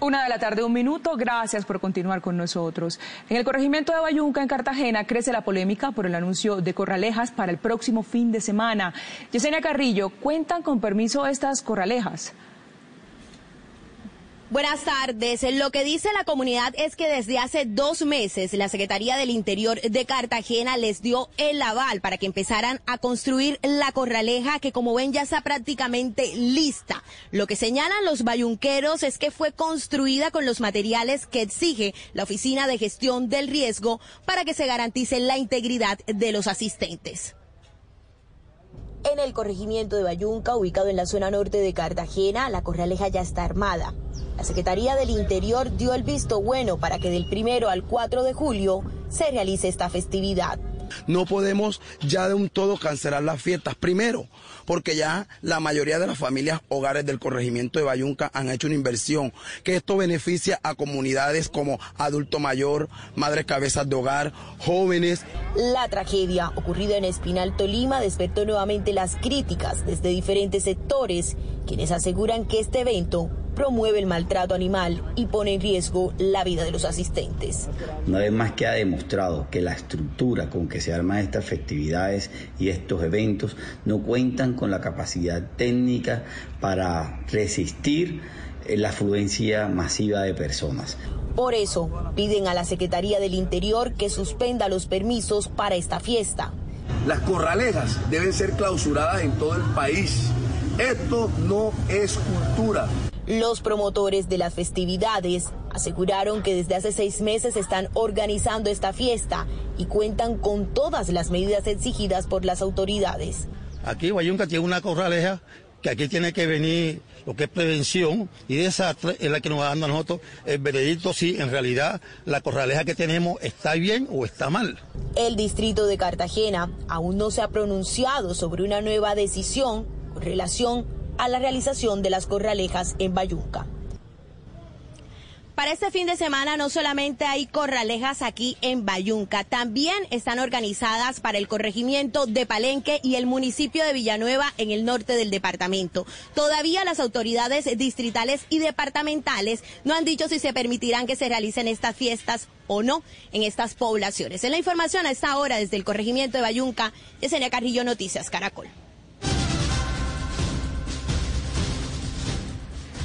Una de la tarde, un minuto. Gracias por continuar con nosotros. En el corregimiento de Bayunca, en Cartagena, crece la polémica por el anuncio de corralejas para el próximo fin de semana. Yesenia Carrillo, ¿cuentan con permiso estas corralejas? Buenas tardes. Lo que dice la comunidad es que desde hace dos meses la Secretaría del Interior de Cartagena les dio el aval para que empezaran a construir la corraleja que como ven ya está prácticamente lista. Lo que señalan los bayunqueros es que fue construida con los materiales que exige la Oficina de Gestión del Riesgo para que se garantice la integridad de los asistentes. En el corregimiento de Bayunca, ubicado en la zona norte de Cartagena, la corraleja ya está armada. La Secretaría del Interior dio el visto bueno para que del primero al 4 de julio se realice esta festividad. No podemos ya de un todo cancelar las fiestas. Primero, porque ya la mayoría de las familias hogares del corregimiento de Bayunca han hecho una inversión, que esto beneficia a comunidades como adulto mayor, madres cabezas de hogar, jóvenes. La tragedia ocurrida en Espinal, Tolima, despertó nuevamente las críticas desde diferentes sectores, quienes aseguran que este evento promueve el maltrato animal y pone en riesgo la vida de los asistentes. Una vez más que ha demostrado que la estructura con que se arman estas festividades y estos eventos no cuentan con la capacidad técnica para resistir la afluencia masiva de personas. Por eso piden a la Secretaría del Interior que suspenda los permisos para esta fiesta. Las corralejas deben ser clausuradas en todo el país. Esto no es cultura. Los promotores de las festividades aseguraron que desde hace seis meses están organizando esta fiesta y cuentan con todas las medidas exigidas por las autoridades. Aquí Guayunca tiene una corraleja que aquí tiene que venir lo que es prevención y desastre es la que nos va dando a nosotros el veredicto si en realidad la corraleja que tenemos está bien o está mal. El distrito de Cartagena aún no se ha pronunciado sobre una nueva decisión con relación a la realización de las corralejas en Bayunca. Para este fin de semana no solamente hay corralejas aquí en Bayunca, también están organizadas para el corregimiento de Palenque y el municipio de Villanueva en el norte del departamento. Todavía las autoridades distritales y departamentales no han dicho si se permitirán que se realicen estas fiestas o no en estas poblaciones. En la información a esta hora desde el corregimiento de Bayunca, Yesenia Carrillo Noticias Caracol.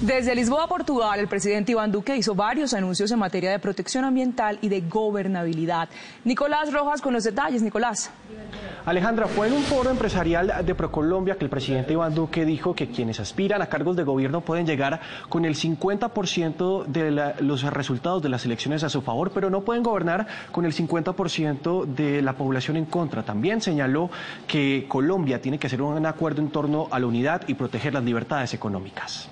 Desde Lisboa, Portugal, el presidente Iván Duque hizo varios anuncios en materia de protección ambiental y de gobernabilidad. Nicolás Rojas con los detalles. Nicolás. Alejandra, fue en un foro empresarial de Procolombia que el presidente Iván Duque dijo que quienes aspiran a cargos de gobierno pueden llegar con el 50% de los resultados de las elecciones a su favor, pero no pueden gobernar con el 50% de la población en contra. También señaló que Colombia tiene que hacer un acuerdo en torno a la unidad y proteger las libertades económicas.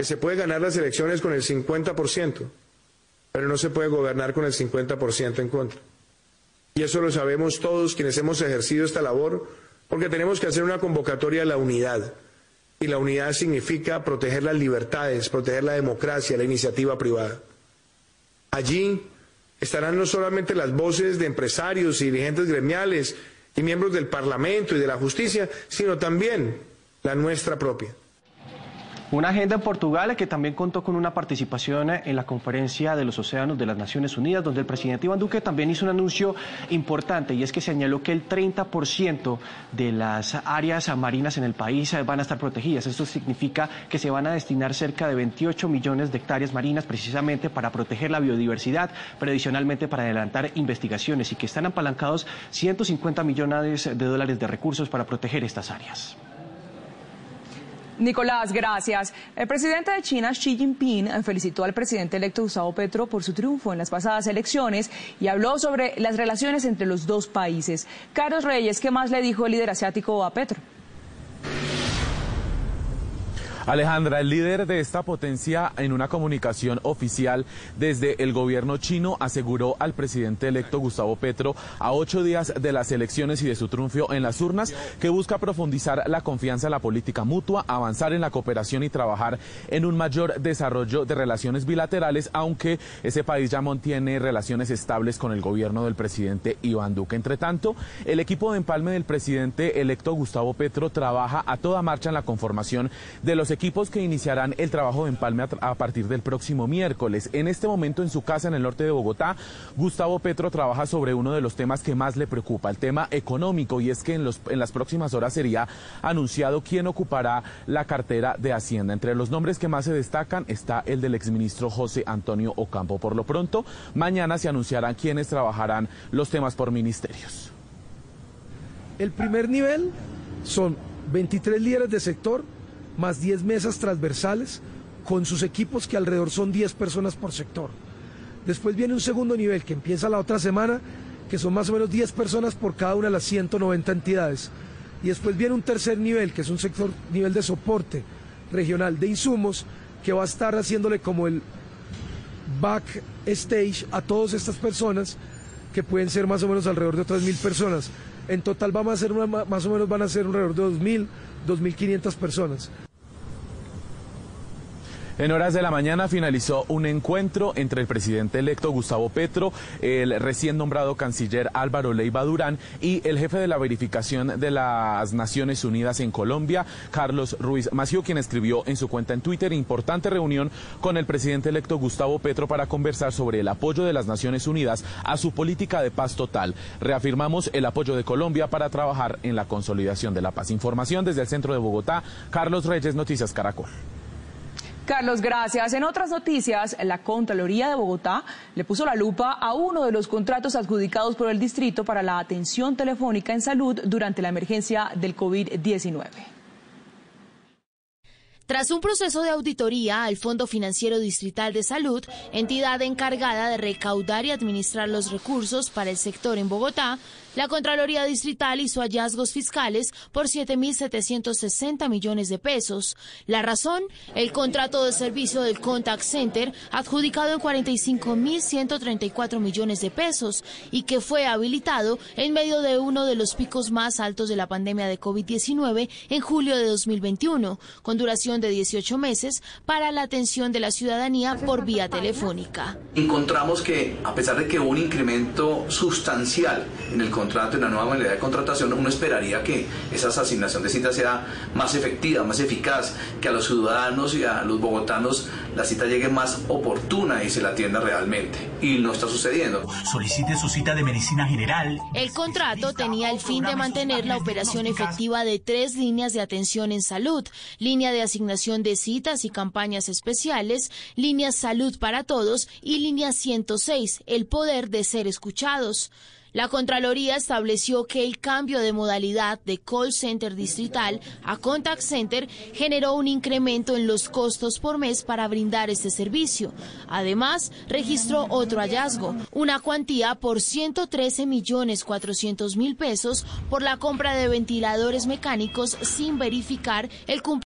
Se puede ganar las elecciones con el 50%, pero no se puede gobernar con el 50% en contra. Y eso lo sabemos todos quienes hemos ejercido esta labor, porque tenemos que hacer una convocatoria a la unidad. Y la unidad significa proteger las libertades, proteger la democracia, la iniciativa privada. Allí estarán no solamente las voces de empresarios y dirigentes gremiales y miembros del Parlamento y de la justicia, sino también la nuestra propia. Una agenda en Portugal que también contó con una participación en la conferencia de los océanos de las Naciones Unidas, donde el presidente Iván Duque también hizo un anuncio importante y es que señaló que el 30% de las áreas marinas en el país van a estar protegidas. Esto significa que se van a destinar cerca de 28 millones de hectáreas marinas precisamente para proteger la biodiversidad, pero para adelantar investigaciones y que están apalancados 150 millones de dólares de recursos para proteger estas áreas. Nicolás, gracias. El presidente de China, Xi Jinping, felicitó al presidente electo Gustavo Petro por su triunfo en las pasadas elecciones y habló sobre las relaciones entre los dos países. Carlos Reyes, ¿qué más le dijo el líder asiático a Petro? Alejandra, el líder de esta potencia en una comunicación oficial desde el gobierno chino aseguró al presidente electo Gustavo Petro a ocho días de las elecciones y de su triunfo en las urnas que busca profundizar la confianza en la política mutua, avanzar en la cooperación y trabajar en un mayor desarrollo de relaciones bilaterales, aunque ese país ya mantiene relaciones estables con el gobierno del presidente Iván Duque. Entre tanto, el equipo de empalme del presidente electo Gustavo Petro trabaja a toda marcha en la conformación de los equipos que iniciarán el trabajo de empalme a, partir del próximo miércoles. En este momento en su casa en el norte de Bogotá, Gustavo Petro trabaja sobre uno de los temas que más le preocupa, el tema económico, y es que en, los, en las próximas horas sería anunciado quién ocupará la cartera de Hacienda. Entre los nombres que más se destacan está el del exministro José Antonio Ocampo. Por lo pronto, mañana se anunciarán quiénes trabajarán los temas por ministerios. El primer nivel son 23 líderes de sector más 10 mesas transversales con sus equipos que alrededor son 10 personas por sector. Después viene un segundo nivel que empieza la otra semana, que son más o menos 10 personas por cada una de las 190 entidades. Y después viene un tercer nivel, que es un sector nivel de soporte regional de insumos, que va a estar haciéndole como el backstage a todas estas personas, que pueden ser más o menos alrededor de 3.000 personas. En total vamos a ser más o menos van a ser alrededor de 2.000, 2.500 personas. En horas de la mañana finalizó un encuentro entre el presidente electo Gustavo Petro, el recién nombrado canciller Álvaro Leiva Durán y el jefe de la verificación de las Naciones Unidas en Colombia, Carlos Ruiz Mació, quien escribió en su cuenta en Twitter importante reunión con el presidente electo Gustavo Petro para conversar sobre el apoyo de las Naciones Unidas a su política de paz total. Reafirmamos el apoyo de Colombia para trabajar en la consolidación de la paz. Información desde el centro de Bogotá, Carlos Reyes, Noticias Caracol. Carlos, gracias. En otras noticias, la Contraloría de Bogotá le puso la lupa a uno de los contratos adjudicados por el distrito para la atención telefónica en salud durante la emergencia del COVID-19. Tras un proceso de auditoría al Fondo Financiero Distrital de Salud, entidad encargada de recaudar y administrar los recursos para el sector en Bogotá, la Contraloría Distrital hizo hallazgos fiscales por 7.760 millones de pesos. La razón, el contrato de servicio del Contact Center, adjudicado en 45.134 millones de pesos y que fue habilitado en medio de uno de los picos más altos de la pandemia de COVID-19 en julio de 2021, con duración de 18 meses para la atención de la ciudadanía por vía telefónica. Encontramos que, a pesar de que hubo un incremento sustancial en el contrato, en la nueva modalidad de contratación, uno esperaría que esa asignación de citas sea más efectiva, más eficaz, que a los ciudadanos y a los bogotanos la cita llegue más oportuna y se la atienda realmente. Y no está sucediendo. Solicite su cita de medicina general. El contrato tenía el fin de mantener la operación efectiva de tres líneas de atención en salud, línea de asignación de citas y campañas especiales, línea Salud para Todos y línea 106, el poder de ser escuchados. La Contraloría estableció que el cambio de modalidad de call center distrital a contact center generó un incremento en los costos por mes para brindar este servicio. Además, registró otro hallazgo, una cuantía por 113 millones 400 mil pesos por la compra de ventiladores mecánicos sin verificar el cumplimiento